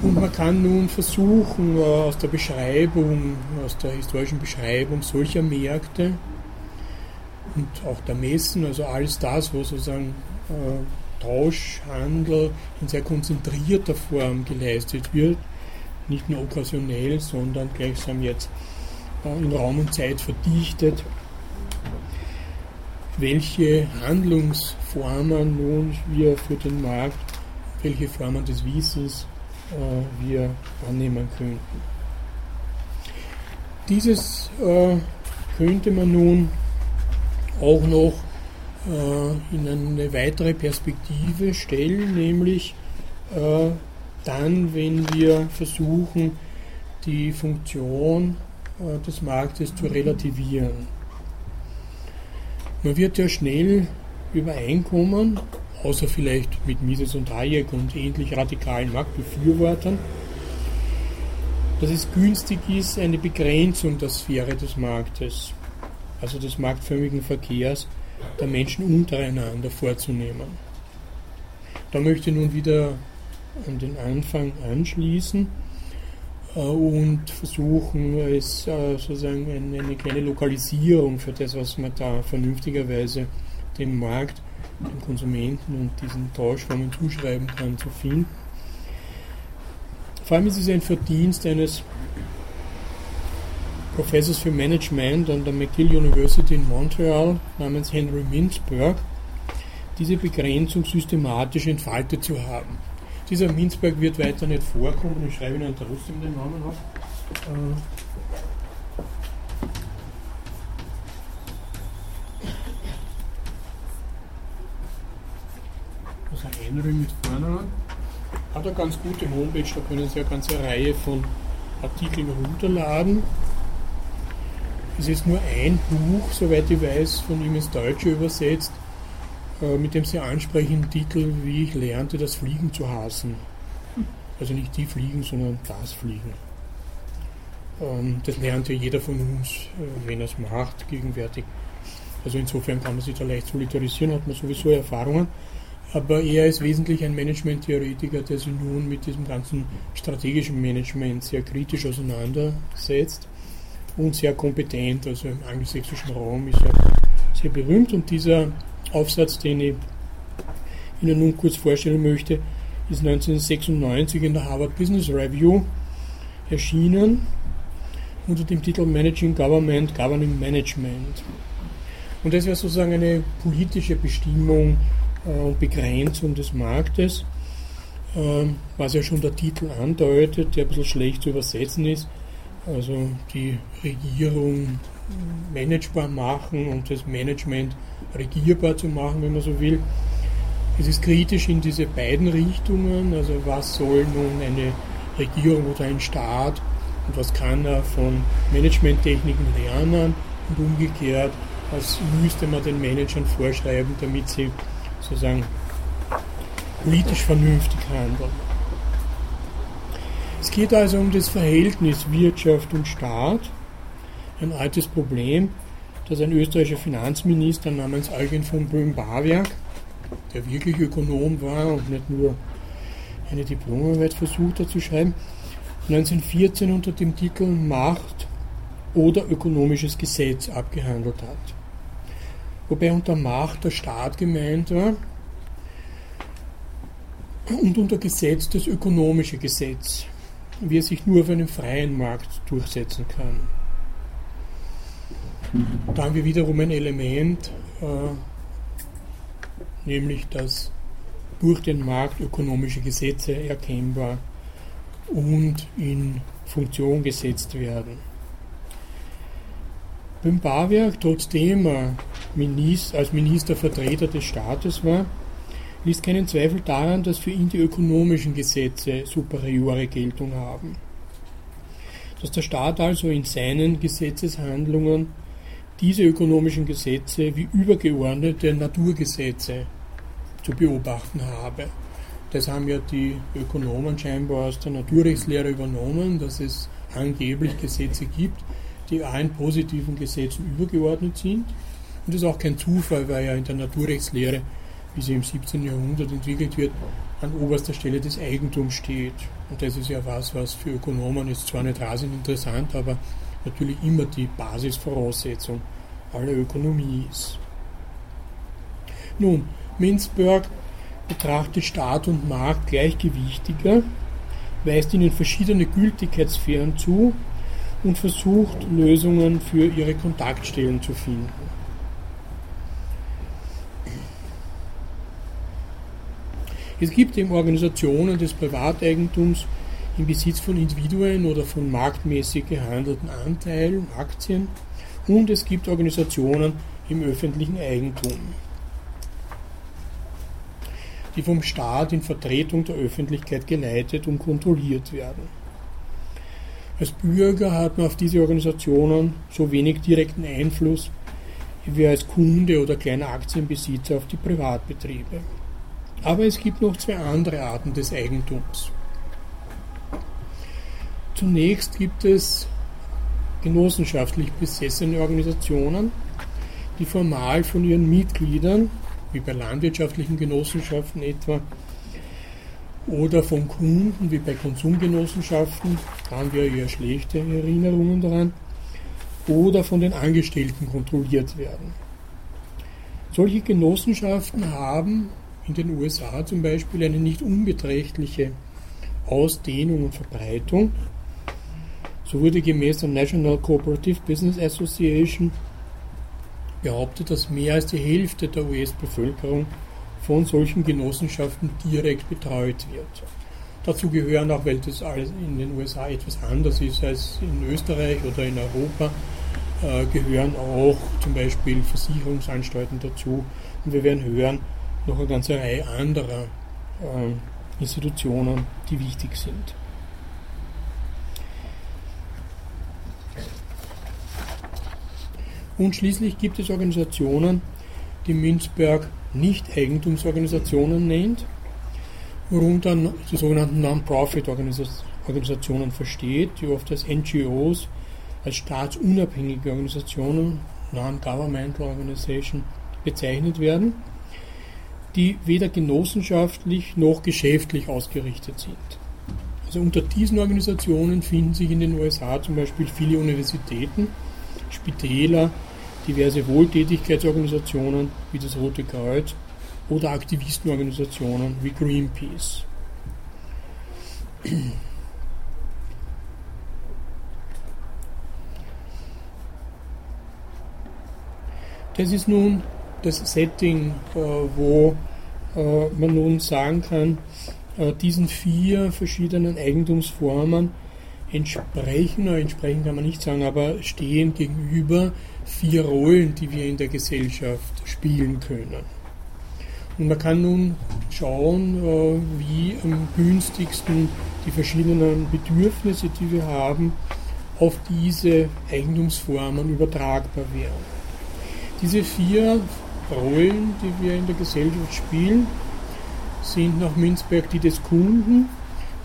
Und man kann nun versuchen, äh, aus der Beschreibung, aus der historischen Beschreibung solcher Märkte und auch der Messen, also alles das, wo sozusagen äh, Tauschhandel in sehr konzentrierter Form geleistet wird, nicht nur okkasionell, sondern gleichsam jetzt äh, in Raum und Zeit verdichtet, welche Handlungsformen nun wir für den Markt, welche Formen des Wissens äh, wir annehmen könnten. Dieses äh, könnte man nun auch noch äh, in eine weitere Perspektive stellen, nämlich dann, wenn wir versuchen, die Funktion des Marktes zu relativieren. Man wird ja schnell übereinkommen, außer vielleicht mit Mises und Hayek und ähnlich radikalen Marktbefürwortern, dass es günstig ist, eine Begrenzung der Sphäre des Marktes, also des marktförmigen Verkehrs der Menschen untereinander vorzunehmen. Da möchte ich nun wieder an den Anfang anschließen äh, und versuchen, es äh, sozusagen eine, eine kleine Lokalisierung für das, was man da vernünftigerweise dem Markt den Konsumenten und diesen Tauschformen zuschreiben kann, zu finden. Vor allem ist es ein Verdienst eines Professors für Management an der McGill University in Montreal namens Henry Mintzberg, diese Begrenzung systematisch entfaltet zu haben. Dieser Mintzberg wird weiter nicht vorkommen, ich schreibe Ihnen trotzdem den Namen auf. Äh, Henry mit vorne hat eine ganz gute Homepage, da können Sie eine ganze Reihe von Artikeln runterladen. Es ist nur ein Buch, soweit ich weiß, von ihm ins Deutsche übersetzt, äh, mit dem sehr ansprechenden Titel, wie ich lernte, das Fliegen zu hassen. Also nicht die Fliegen, sondern das Fliegen. Ähm, das lernt ja jeder von uns, äh, wenn er es macht, gegenwärtig. Also insofern kann man sich da leicht solidarisieren, hat man sowieso Erfahrungen. Aber er ist wesentlich ein Management-Theoretiker, der sich nun mit diesem ganzen strategischen Management sehr kritisch auseinandersetzt und sehr kompetent. Also im angelsächsischen Raum ist er sehr berühmt. Und dieser Aufsatz, den ich Ihnen nun kurz vorstellen möchte, ist 1996 in der Harvard Business Review erschienen unter dem Titel Managing Government, Governing Management. Und das wäre sozusagen eine politische Bestimmung und äh, Begrenzung des Marktes, ähm, was ja schon der Titel andeutet, der ein bisschen schlecht zu übersetzen ist. Also die Regierung managebar machen und das Management regierbar zu machen, wenn man so will. Es ist kritisch in diese beiden Richtungen, also was soll nun eine Regierung oder ein Staat und was kann er von Managementtechniken lernen und umgekehrt, was müsste man den Managern vorschreiben, damit sie sozusagen politisch vernünftig handeln. Es geht also um das Verhältnis Wirtschaft und Staat, ein altes Problem, das ein österreichischer Finanzminister namens Eugen von Böhm-Barwerk, der wirklich Ökonom war und nicht nur eine Diplomarbeit versucht hat zu schreiben, 1914 unter dem Titel Macht oder ökonomisches Gesetz abgehandelt hat wobei unter Macht der Staat gemeint war und unter Gesetz das ökonomische Gesetz, wie es sich nur auf einem freien Markt durchsetzen kann. Da haben wir wiederum ein Element, äh, nämlich dass durch den Markt ökonomische Gesetze erkennbar und in Funktion gesetzt werden. Beim Bauwerk, trotzdem er Minister, als Ministervertreter des Staates war, ließ keinen Zweifel daran, dass für ihn die ökonomischen Gesetze superiore Geltung haben. Dass der Staat also in seinen Gesetzeshandlungen diese ökonomischen Gesetze wie übergeordnete Naturgesetze zu beobachten habe. Das haben ja die Ökonomen scheinbar aus der Naturrechtslehre übernommen, dass es angeblich Gesetze gibt, die allen positiven Gesetzen übergeordnet sind. Und das ist auch kein Zufall, weil ja in der Naturrechtslehre, wie sie im 17. Jahrhundert entwickelt wird, an oberster Stelle des Eigentums steht. Und das ist ja was, was für Ökonomen jetzt zwar nicht rasend interessant, aber natürlich immer die Basisvoraussetzung aller Ökonomie ist. Nun, Minzberg betrachtet Staat und Markt gleichgewichtiger, weist ihnen verschiedene Gültigkeitssphären zu und versucht Lösungen für ihre Kontaktstellen zu finden. Es gibt eben Organisationen des Privateigentums im Besitz von Individuen oder von marktmäßig gehandelten Anteilen, Aktien und es gibt Organisationen im öffentlichen Eigentum, die vom Staat in Vertretung der Öffentlichkeit geleitet und kontrolliert werden. Als Bürger hat man auf diese Organisationen so wenig direkten Einfluss wie als Kunde oder kleiner Aktienbesitzer auf die Privatbetriebe. Aber es gibt noch zwei andere Arten des Eigentums. Zunächst gibt es genossenschaftlich besessene Organisationen, die formal von ihren Mitgliedern, wie bei landwirtschaftlichen Genossenschaften etwa, oder von Kunden, wie bei Konsumgenossenschaften, haben wir eher schlechte Erinnerungen daran, oder von den Angestellten kontrolliert werden. Solche Genossenschaften haben in den USA zum Beispiel eine nicht unbeträchtliche Ausdehnung und Verbreitung. So wurde gemäß der National Cooperative Business Association behauptet, dass mehr als die Hälfte der US-Bevölkerung von solchen Genossenschaften direkt betreut wird. Dazu gehören auch, weil das alles in den USA etwas anders ist als in Österreich oder in Europa, äh, gehören auch zum Beispiel Versicherungsanstalten dazu. Und wir werden hören, noch eine ganze Reihe anderer äh, Institutionen, die wichtig sind. Und schließlich gibt es Organisationen, die Münzberg nicht Eigentumsorganisationen nennt, worunter die sogenannten Non-Profit-Organisationen versteht, die oft als NGOs, als staatsunabhängige Organisationen, Non-Governmental Organization bezeichnet werden die weder genossenschaftlich noch geschäftlich ausgerichtet sind. Also unter diesen Organisationen finden sich in den USA zum Beispiel viele Universitäten, Spitäler, diverse Wohltätigkeitsorganisationen wie das Rote Kreuz oder Aktivistenorganisationen wie Greenpeace. Das ist nun das Setting, äh, wo man nun sagen kann, äh, diesen vier verschiedenen Eigentumsformen entsprechen, oder entsprechen kann man nicht sagen, aber stehen gegenüber vier Rollen, die wir in der Gesellschaft spielen können. Und man kann nun schauen, wie am günstigsten die verschiedenen Bedürfnisse, die wir haben, auf diese Eigentumsformen übertragbar wären. Diese vier Rollen, die wir in der Gesellschaft spielen, sind nach Münzberg die des Kunden,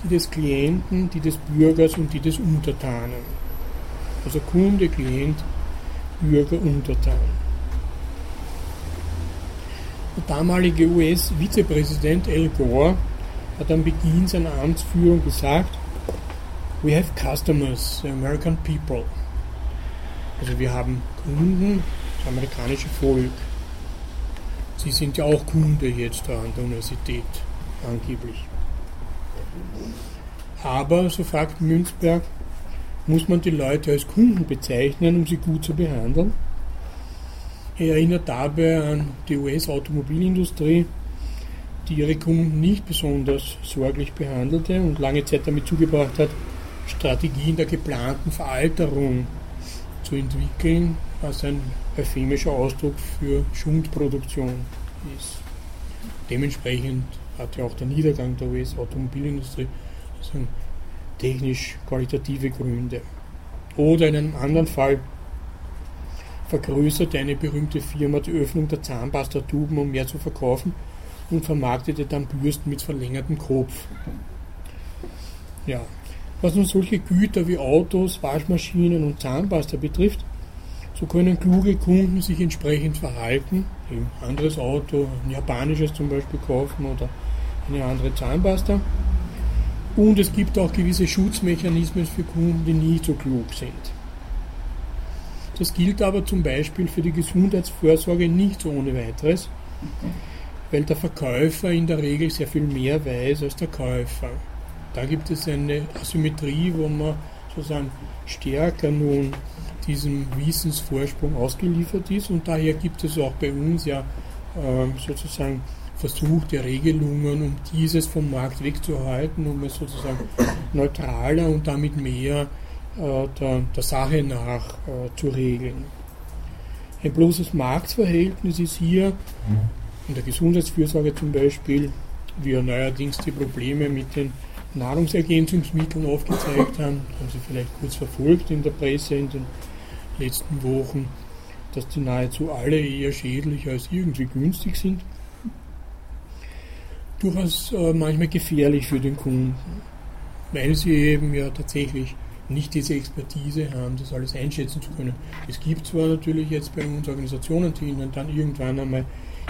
die des Klienten, die des Bürgers und die des Untertanen. Also Kunde, Klient, Bürger, Untertan. Der damalige US-Vizepräsident Al Gore hat am Beginn seiner Amtsführung gesagt, We have customers, the American people. Also wir haben Kunden, das amerikanische Volk. Sie sind ja auch Kunde jetzt an der Universität, angeblich. Aber, so fragt Münzberg, muss man die Leute als Kunden bezeichnen, um sie gut zu behandeln? Er erinnert dabei an die US-Automobilindustrie, die ihre Kunden nicht besonders sorglich behandelte und lange Zeit damit zugebracht hat, Strategien der geplanten Veralterung zu entwickeln, was ein euphemischer Ausdruck für Schundproduktion ist. Dementsprechend hat ja auch der Niedergang der US-Automobilindustrie technisch qualitative Gründe. Oder in einem anderen Fall vergrößerte eine berühmte Firma die Öffnung der Zahnpastatuben, um mehr zu verkaufen und vermarktete dann Bürsten mit verlängertem Kopf. Ja. Was nun solche Güter wie Autos, Waschmaschinen und Zahnpasta betrifft, so können kluge Kunden sich entsprechend verhalten, ein anderes Auto, ein japanisches zum Beispiel kaufen oder eine andere Zahnpasta. Und es gibt auch gewisse Schutzmechanismen für Kunden, die nicht so klug sind. Das gilt aber zum Beispiel für die Gesundheitsvorsorge nicht so ohne weiteres, weil der Verkäufer in der Regel sehr viel mehr weiß als der Käufer. Da gibt es eine Asymmetrie, wo man sozusagen stärker nun diesem Wissensvorsprung ausgeliefert ist und daher gibt es auch bei uns ja äh, sozusagen versuchte Regelungen, um dieses vom Markt wegzuhalten, um es sozusagen neutraler und damit mehr äh, der, der, Sache nach äh, zu regeln. Ein bloßes Marktverhältnis ist hier in der Gesundheitsfürsorge zum Beispiel, wie ja neuerdings die Probleme mit den Nahrungsergänzungsmitteln aufgezeigt haben, haben Sie vielleicht kurz verfolgt in der Presse in den letzten Wochen, dass die nahezu alle eher schädlich als irgendwie günstig sind. Durchaus äh, manchmal gefährlich für den Kunden, weil sie eben ja tatsächlich nicht diese Expertise haben, das alles einschätzen zu können. Es gibt zwar natürlich jetzt bei uns Organisationen, die ihnen dann irgendwann einmal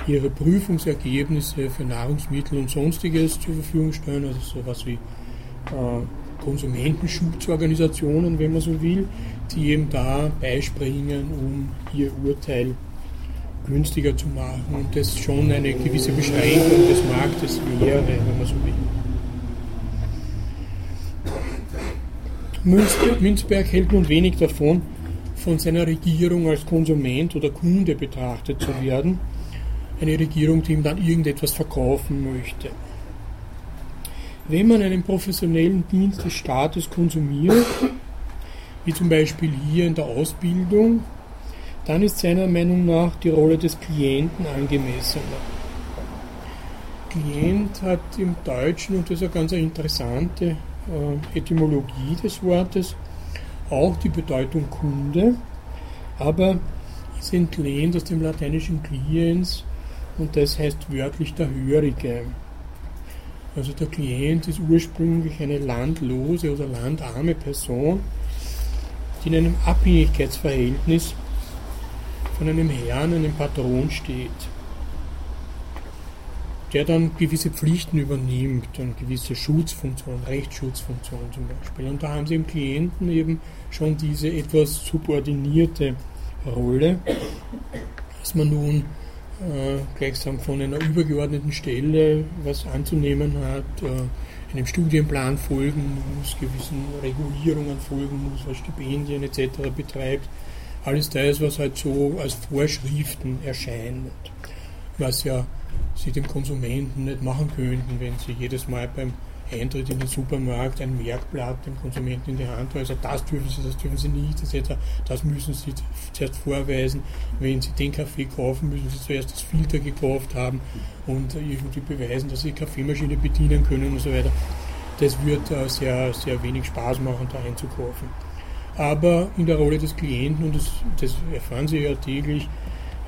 ihre Prüfungsergebnisse für Nahrungsmittel und sonstiges zur Verfügung stellen, also sowas wie äh, Konsumentenschutzorganisationen, wenn man so will, die eben da beispringen, um ihr Urteil günstiger zu machen und das schon eine gewisse Beschränkung des Marktes wäre, wenn man so will. Münzberg hält nun wenig davon, von seiner Regierung als Konsument oder Kunde betrachtet zu werden. Eine Regierung, die ihm dann irgendetwas verkaufen möchte. Wenn man einen professionellen Dienst des Staates konsumiert, wie zum Beispiel hier in der Ausbildung, dann ist seiner Meinung nach die Rolle des Klienten angemessener. Klient hat im Deutschen, und das ist eine ganz interessante äh, Etymologie des Wortes, auch die Bedeutung Kunde, aber ist entlehnt aus dem lateinischen Cliens und das heißt wörtlich der Hörige. Also der Klient ist ursprünglich eine landlose oder landarme Person, die in einem Abhängigkeitsverhältnis von einem Herrn, einem Patron steht, der dann gewisse Pflichten übernimmt und gewisse Schutzfunktionen, Rechtsschutzfunktionen zum Beispiel. Und da haben sie im Klienten eben schon diese etwas subordinierte Rolle, dass man nun gleichsam von einer übergeordneten Stelle was anzunehmen hat, äh, einem Studienplan folgen muss, gewissen Regulierungen folgen muss, was Stipendien etc. betreibt. Alles das, was halt so als Vorschriften erscheint, was ja sie dem Konsumenten nicht machen könnten, wenn sie jedes Mal beim Eintritt in den Supermarkt ein Merkblatt dem Konsumenten in die Hand also das dürfen sie, das dürfen sie nicht, etc. Das müssen sie zuerst vorweisen. Wenn sie den Kaffee kaufen, müssen sie zuerst das Filter gekauft haben und irgendwie beweisen, dass sie die Kaffeemaschine bedienen können und so weiter. Das wird äh, sehr, sehr wenig Spaß machen, da einzukaufen. Aber in der Rolle des Klienten, und das, das erfahren Sie ja täglich,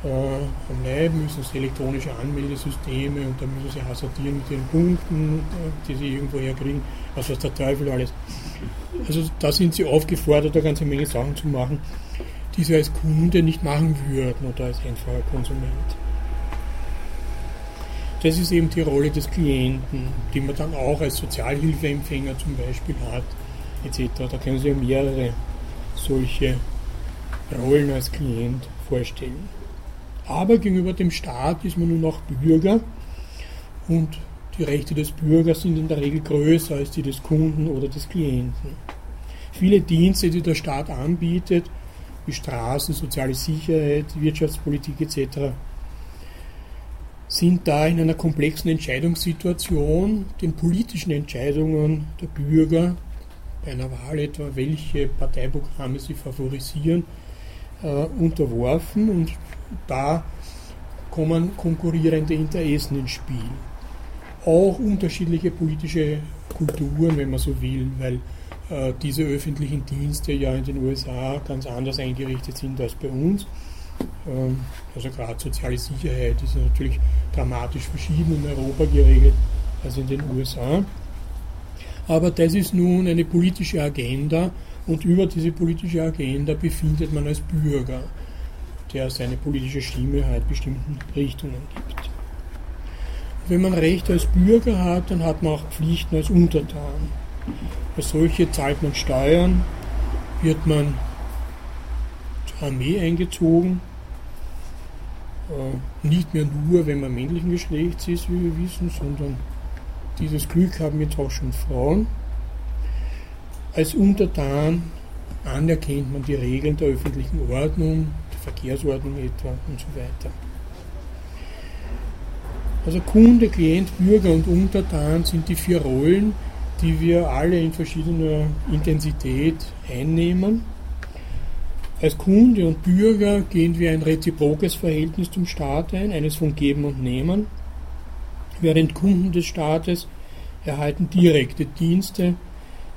am Leib müssen sie elektronische Anmeldesysteme und da müssen sie hasardieren mit den Punkten, äh, die sie irgendwo herkriegen, was weiß der Teufel alles. Also da sind sie aufgefordert, eine ganze Menge Sachen zu machen, die sie als Kunde nicht machen würden oder als einfacher Konsument. Das ist eben die Rolle des Klienten, die man dann auch als Sozialhilfeempfänger zum Beispiel hat, etc. Da können Sie mehrere solche Rollen als Klient vorstellen. Aber gegenüber dem Staat ist man nun auch Bürger und die Rechte des Bürgers sind in der Regel größer als die des Kunden oder des Klienten. Viele Dienste, die der Staat anbietet, wie Straßen, soziale Sicherheit, Wirtschaftspolitik etc., sind da in einer komplexen Entscheidungssituation den politischen Entscheidungen der Bürger bei einer Wahl etwa, welche Parteiprogramme sie favorisieren, äh, unterworfen und da kommen konkurrierende Interessen ins Spiel. Auch unterschiedliche politische Kulturen, wenn man so will, weil äh, diese öffentlichen Dienste ja in den USA ganz anders eingerichtet sind als bei uns. Ähm, also gerade soziale Sicherheit ist natürlich dramatisch verschieden in Europa geregelt als in den USA. Aber das ist nun eine politische Agenda und über diese politische Agenda befindet man als Bürger, der seine politische Stimme halt bestimmten Richtungen gibt. Wenn man Rechte als Bürger hat, dann hat man auch Pflichten als Untertan. Als solche zahlt man Steuern, wird man zur Armee eingezogen, äh, nicht mehr nur, wenn man männlichen Geschlechts ist, wie wir wissen, sondern dieses Glück haben jetzt auch schon Frauen. Als Untertan anerkennt man die Regeln der öffentlichen Ordnung, Verkehrsordnung etwa und so weiter. Also Kunde, Klient, Bürger und Untertan sind die vier Rollen, die wir alle in verschiedener Intensität einnehmen. Als Kunde und Bürger gehen wir ein reziprokes Verhältnis zum Staat ein, eines von Geben und Nehmen, während Kunden des Staates erhalten direkte Dienste,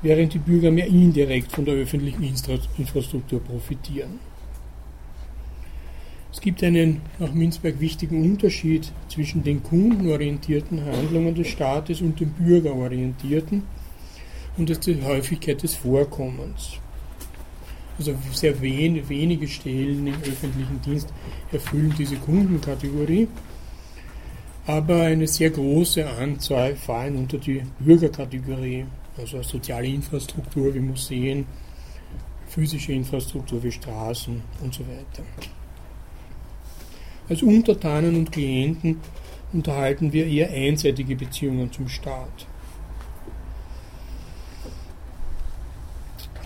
während die Bürger mehr indirekt von der öffentlichen Infrastruktur profitieren. Es gibt einen nach Minzberg wichtigen Unterschied zwischen den kundenorientierten Handlungen des Staates und den bürgerorientierten und der Häufigkeit des Vorkommens. Also sehr wen, wenige Stellen im öffentlichen Dienst erfüllen diese Kundenkategorie, aber eine sehr große Anzahl fallen unter die Bürgerkategorie, also soziale Infrastruktur wie Museen, physische Infrastruktur wie Straßen und so weiter. Als Untertanen und Klienten unterhalten wir eher einseitige Beziehungen zum Staat.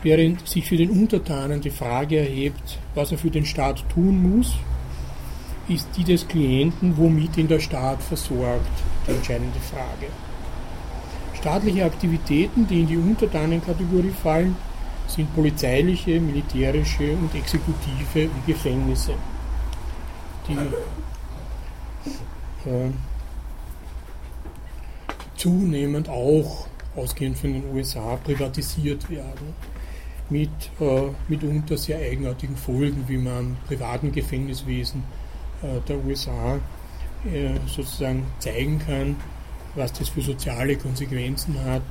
Während sich für den Untertanen die Frage erhebt, was er für den Staat tun muss, ist die des Klienten, womit ihn der Staat versorgt, die entscheidende Frage. Staatliche Aktivitäten, die in die Untertanenkategorie fallen, sind polizeiliche, militärische und exekutive und Gefängnisse die äh, zunehmend auch, ausgehend von den USA, privatisiert werden. Mit äh, mitunter sehr eigenartigen Folgen, wie man privaten Gefängniswesen äh, der USA äh, sozusagen zeigen kann, was das für soziale Konsequenzen hat.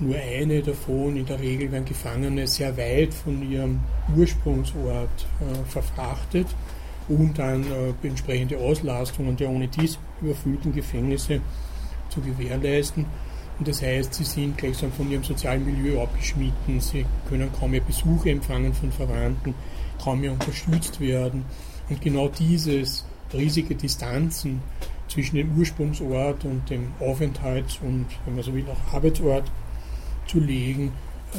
Nur eine davon. In der Regel werden Gefangene sehr weit von ihrem Ursprungsort äh, verfrachtet, um dann äh, entsprechende Auslastungen der ohne dies überfüllten Gefängnisse zu gewährleisten. Und das heißt, sie sind gleichsam von ihrem sozialen Milieu abgeschnitten, sie können kaum mehr Besuche empfangen von Verwandten, kaum mehr unterstützt werden. Und genau dieses riesige Distanzen zwischen dem Ursprungsort und dem Aufenthalts- und, wenn man so will, auch Arbeitsort zu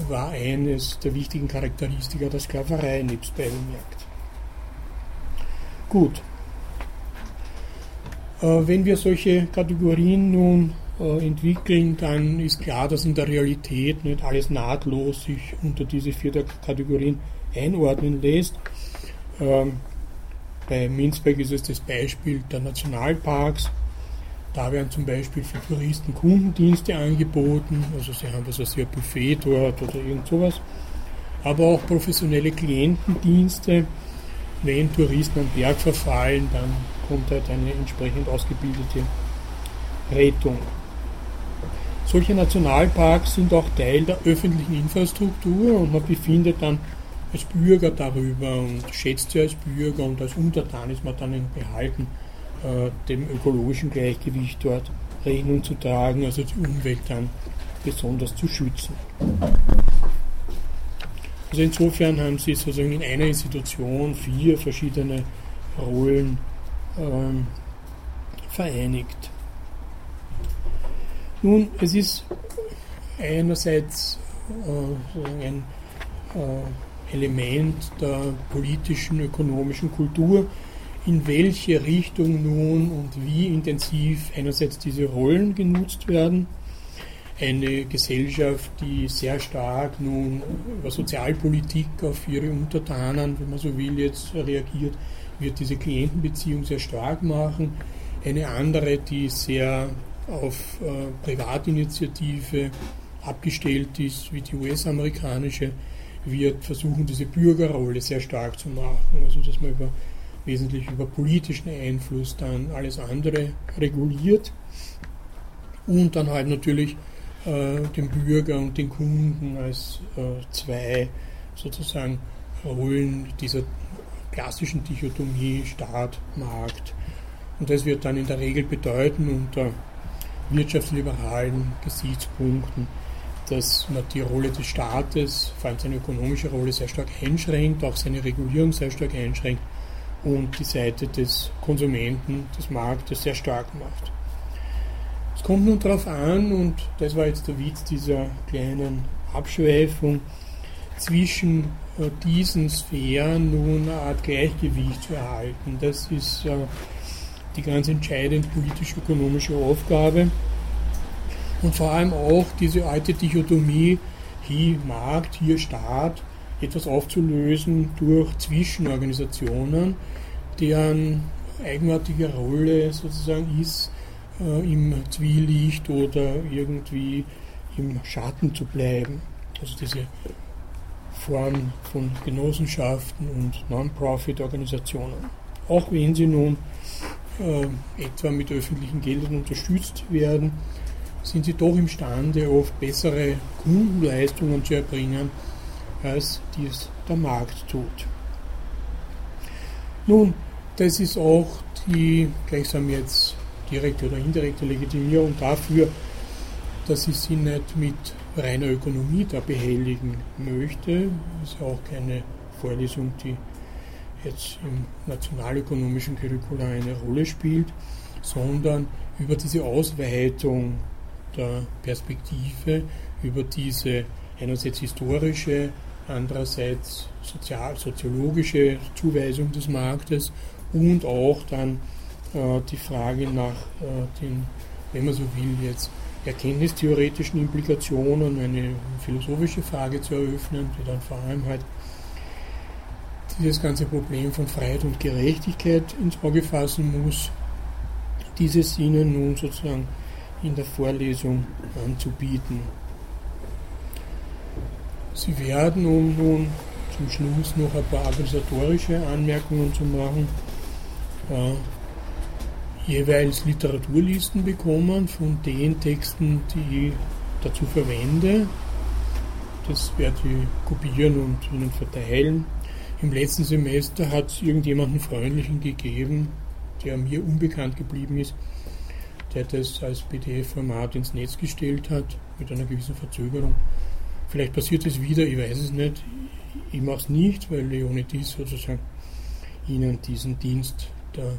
war eines der wichtigen Charakteristika der Sklaverei, nebst bemerkt. Gut. Äh, wenn wir solche Kategorien nun äh, entwickeln, dann ist klar, dass in der Realität nicht alles nahtlos sich unter diese vier Kategorien einordnen lässt. Ähm, bei Minzberg ist es das Beispiel der Nationalparks, da werden zum Beispiel für Touristen Kundendienste angeboten, also sie haben also sehr Buffet dort oder irgend sowas. Aber auch professionelle Klientendienste. Wenn Touristen am Berg verfallen, dann kommt halt eine entsprechend ausgebildete Rettung. Solche Nationalparks sind auch Teil der öffentlichen Infrastruktur und man befindet dann als Bürger darüber und schätzt sie als Bürger und als Untertan ist man dann Behalten dem ökologischen Gleichgewicht dort Rechnung zu tragen, also die Umwelt dann besonders zu schützen. Also insofern haben sie sozusagen in einer Institution vier verschiedene Rollen ähm, vereinigt. Nun, es ist einerseits äh, ein äh, Element der politischen, ökonomischen Kultur, in welche Richtung nun und wie intensiv einerseits diese Rollen genutzt werden. eine Gesellschaft, die sehr stark nun über Sozialpolitik auf ihre Untertanen, wenn man so will, jetzt reagiert, wird diese Klientenbeziehung sehr stark machen. Eine andere, die sehr auf äh, Privatinitiative abgestellt ist, wie die US-amerikanische, wird versuchen, diese Bürgerrolle sehr stark zu machen. Also, dass man über, wesentlich über politischen Einfluss dann alles andere reguliert und dann halt natürlich äh, den Bürger und den Kunden als äh, zwei sozusagen Rollen dieser klassischen Dichotomie Staat, Markt. Und das wird dann in der Regel bedeuten unter wirtschaftsliberalen Gesichtspunkten, dass man die Rolle des Staates, vor allem seine ökonomische Rolle, sehr stark einschränkt, auch seine Regulierung sehr stark einschränkt und die Seite des Konsumenten, des Marktes sehr stark macht. Es kommt nun darauf an, und das war jetzt der Witz dieser kleinen Abschweifung, zwischen äh, diesen Sphären nun eine Art Gleichgewicht zu erhalten. Das ist die ganz entscheidende politisch-ökonomische Aufgabe. Und vor allem auch diese alte Dichotomie, hier Markt, hier Staat, etwas aufzulösen durch Zwischenorganisationen, deren eigenartige Rolle sozusagen ist, äh, im Zwielicht oder irgendwie im Schatten zu bleiben. Also diese Form von Genossenschaften und Non-Profit-Organisationen. Auch wenn sie nun äh, etwa mit öffentlichen Geldern unterstützt werden, sind sie doch imstande, oft bessere Kundenleistungen zu erbringen, als dies der Markt tut. Nun, das ist auch die gleichsam jetzt direkte oder indirekte Legitimierung dafür, dass ich sie nicht mit reiner Ökonomie da behelligen möchte. Das ist ja auch keine Vorlesung, die jetzt im nationalökonomischen Curricula eine Rolle spielt, sondern über diese Ausweitung der Perspektive, über diese einerseits historische, andererseits sozial, soziologische Zuweisung des Marktes und auch dann äh, die Frage nach äh, den, wenn man so will, jetzt erkenntnistheoretischen Implikationen, eine philosophische Frage zu eröffnen, die dann vor allem halt dieses ganze Problem von Freiheit und Gerechtigkeit ins Auge fassen muss, dieses Ihnen nun sozusagen in der Vorlesung anzubieten. Sie werden, um nun zum Schluss noch ein paar organisatorische Anmerkungen zu machen, äh, jeweils Literaturlisten bekommen von den Texten, die ich dazu verwende. Das werde ich kopieren und Ihnen verteilen. Im letzten Semester hat es irgendjemanden Freundlichen gegeben, der mir unbekannt geblieben ist, der das als PDF-Format ins Netz gestellt hat, mit einer gewissen Verzögerung. Vielleicht passiert es wieder, ich weiß es nicht. Ich mache es nicht, weil dies sozusagen Ihnen diesen Dienst der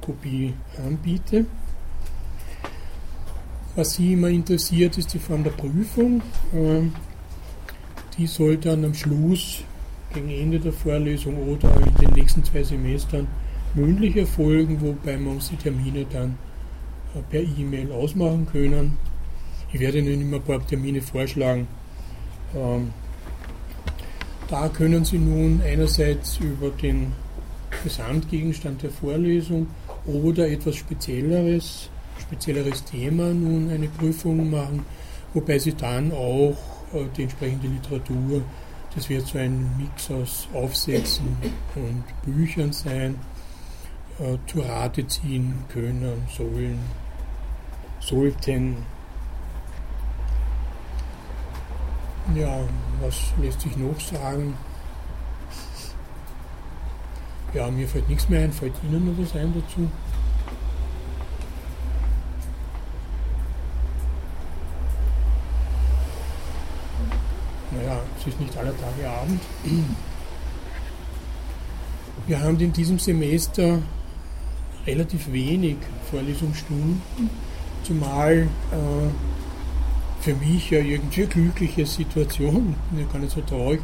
Kopie anbiete. Was Sie immer interessiert, ist die Form der Prüfung. Ähm, die soll dann am Schluss, gegen Ende der Vorlesung oder in den nächsten zwei Semestern mündlich erfolgen, wobei wir uns die Termine dann äh, per E-Mail ausmachen können. Ich werde Ihnen immer ein paar Termine vorschlagen. Ähm, da können Sie nun einerseits über den Gesamtgegenstand der Vorlesung oder etwas Spezielleres, spezielleres Thema nun eine Prüfung machen, wobei sie dann auch äh, die entsprechende Literatur, das wird so ein Mix aus Aufsätzen und Büchern sein, äh, zu Rate ziehen können, sollen, sollten. Ja, was lässt sich noch sagen? Ja, mir fällt nichts mehr ein. Fällt Ihnen noch was ein dazu? Naja, es ist nicht aller Tage Abend. Wir haben in diesem Semester relativ wenig Vorlesungsstunden, zumal äh, für mich ja irgendwie glückliche Situation, gar nicht so traurig,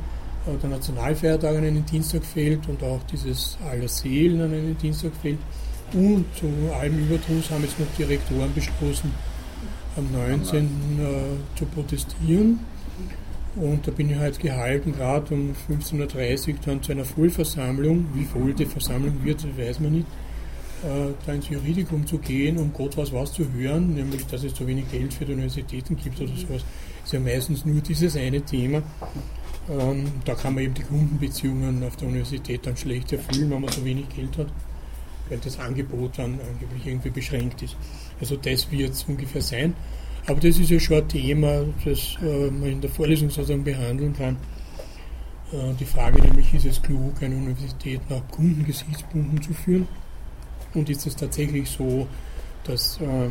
äh, der Nationalfeiertag an einen Dienstag fällt und auch dieses Aller Seelen an einen Dienstag fällt. Und zu allem Überdruss haben jetzt noch die Rektoren beschlossen, am 19. Äh, zu protestieren. Und da bin ich halt gehalten, gerade um 15.30 Uhr dann zu einer Vollversammlung. Wie voll die Versammlung wird, weiß man nicht. Äh, da ins Juridikum zu gehen, um Gott was was zu hören, nämlich dass es zu wenig Geld für die Universitäten gibt oder sowas. Ist ja meistens nur dieses eine Thema. Ähm, da kann man eben die Kundenbeziehungen auf der Universität dann schlecht erfüllen, wenn man so wenig Geld hat, weil das Angebot dann angeblich irgendwie beschränkt ist. Also das wird es ungefähr sein. Aber das ist ja schon ein Thema, das äh, man in der Vorlesung sozusagen behandeln kann. Äh, die Frage nämlich, ist es klug, eine Universität nach Kundengesichtspunkten zu führen? Und ist es tatsächlich so, dass äh,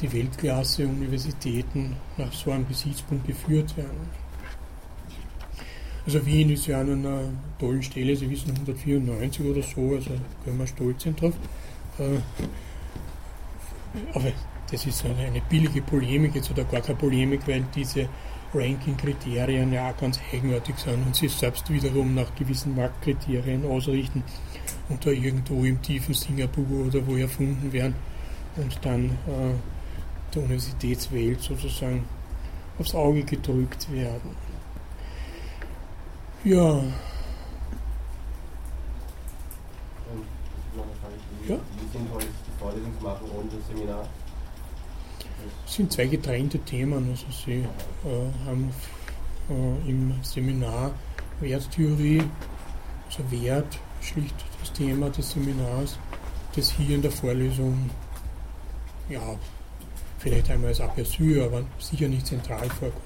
die Weltklasse-Universitäten nach so einem Gesichtspunkt geführt werden? Also Wien ist ja an einer tollen Stelle, Sie wissen 194 oder so, also können wir stolz sein drauf. Äh, aber das ist eine billige Polemik jetzt oder gar keine Polemik, weil diese Ranking-Kriterien ja auch ganz eigenartig sind und sich selbst wiederum nach gewissen Marktkriterien ausrichten da irgendwo im tiefen Singapur oder wo erfunden werden und dann äh, der Universitätswelt sozusagen aufs Auge gedrückt werden. Ja. Ja. Wie sind heute die Vorlesungsmachen und das Seminar? Es sind zwei getrennte Themen. Also Sie äh, haben äh, im Seminar Werttheorie, also Wert, schlicht Thema des Seminars, das hier in der Vorlesung, ja, vielleicht einmal als Aperçu, aber sicher nicht zentral vorkommt.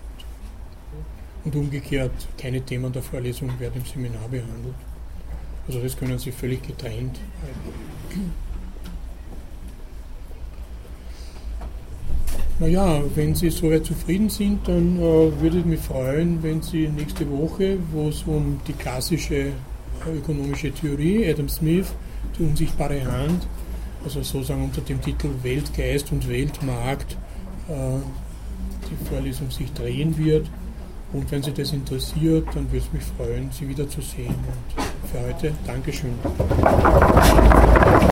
Und umgekehrt, keine Themen der Vorlesung werden im Seminar behandelt. Also das können Sie völlig getrennt halten. Naja, wenn Sie soweit zufrieden sind, dann äh, würde ich mich freuen, wenn Sie nächste Woche, wo es um die klassische ökonomische Theorie, Adam Smith, die unsichtbare Hand, also sozusagen unter dem Titel Weltgeist und Weltmarkt, äh, die Vorlesung sich drehen wird. Und wenn Sie das interessiert, dann würde es mich freuen, Sie wiederzusehen. Und für heute Dankeschön.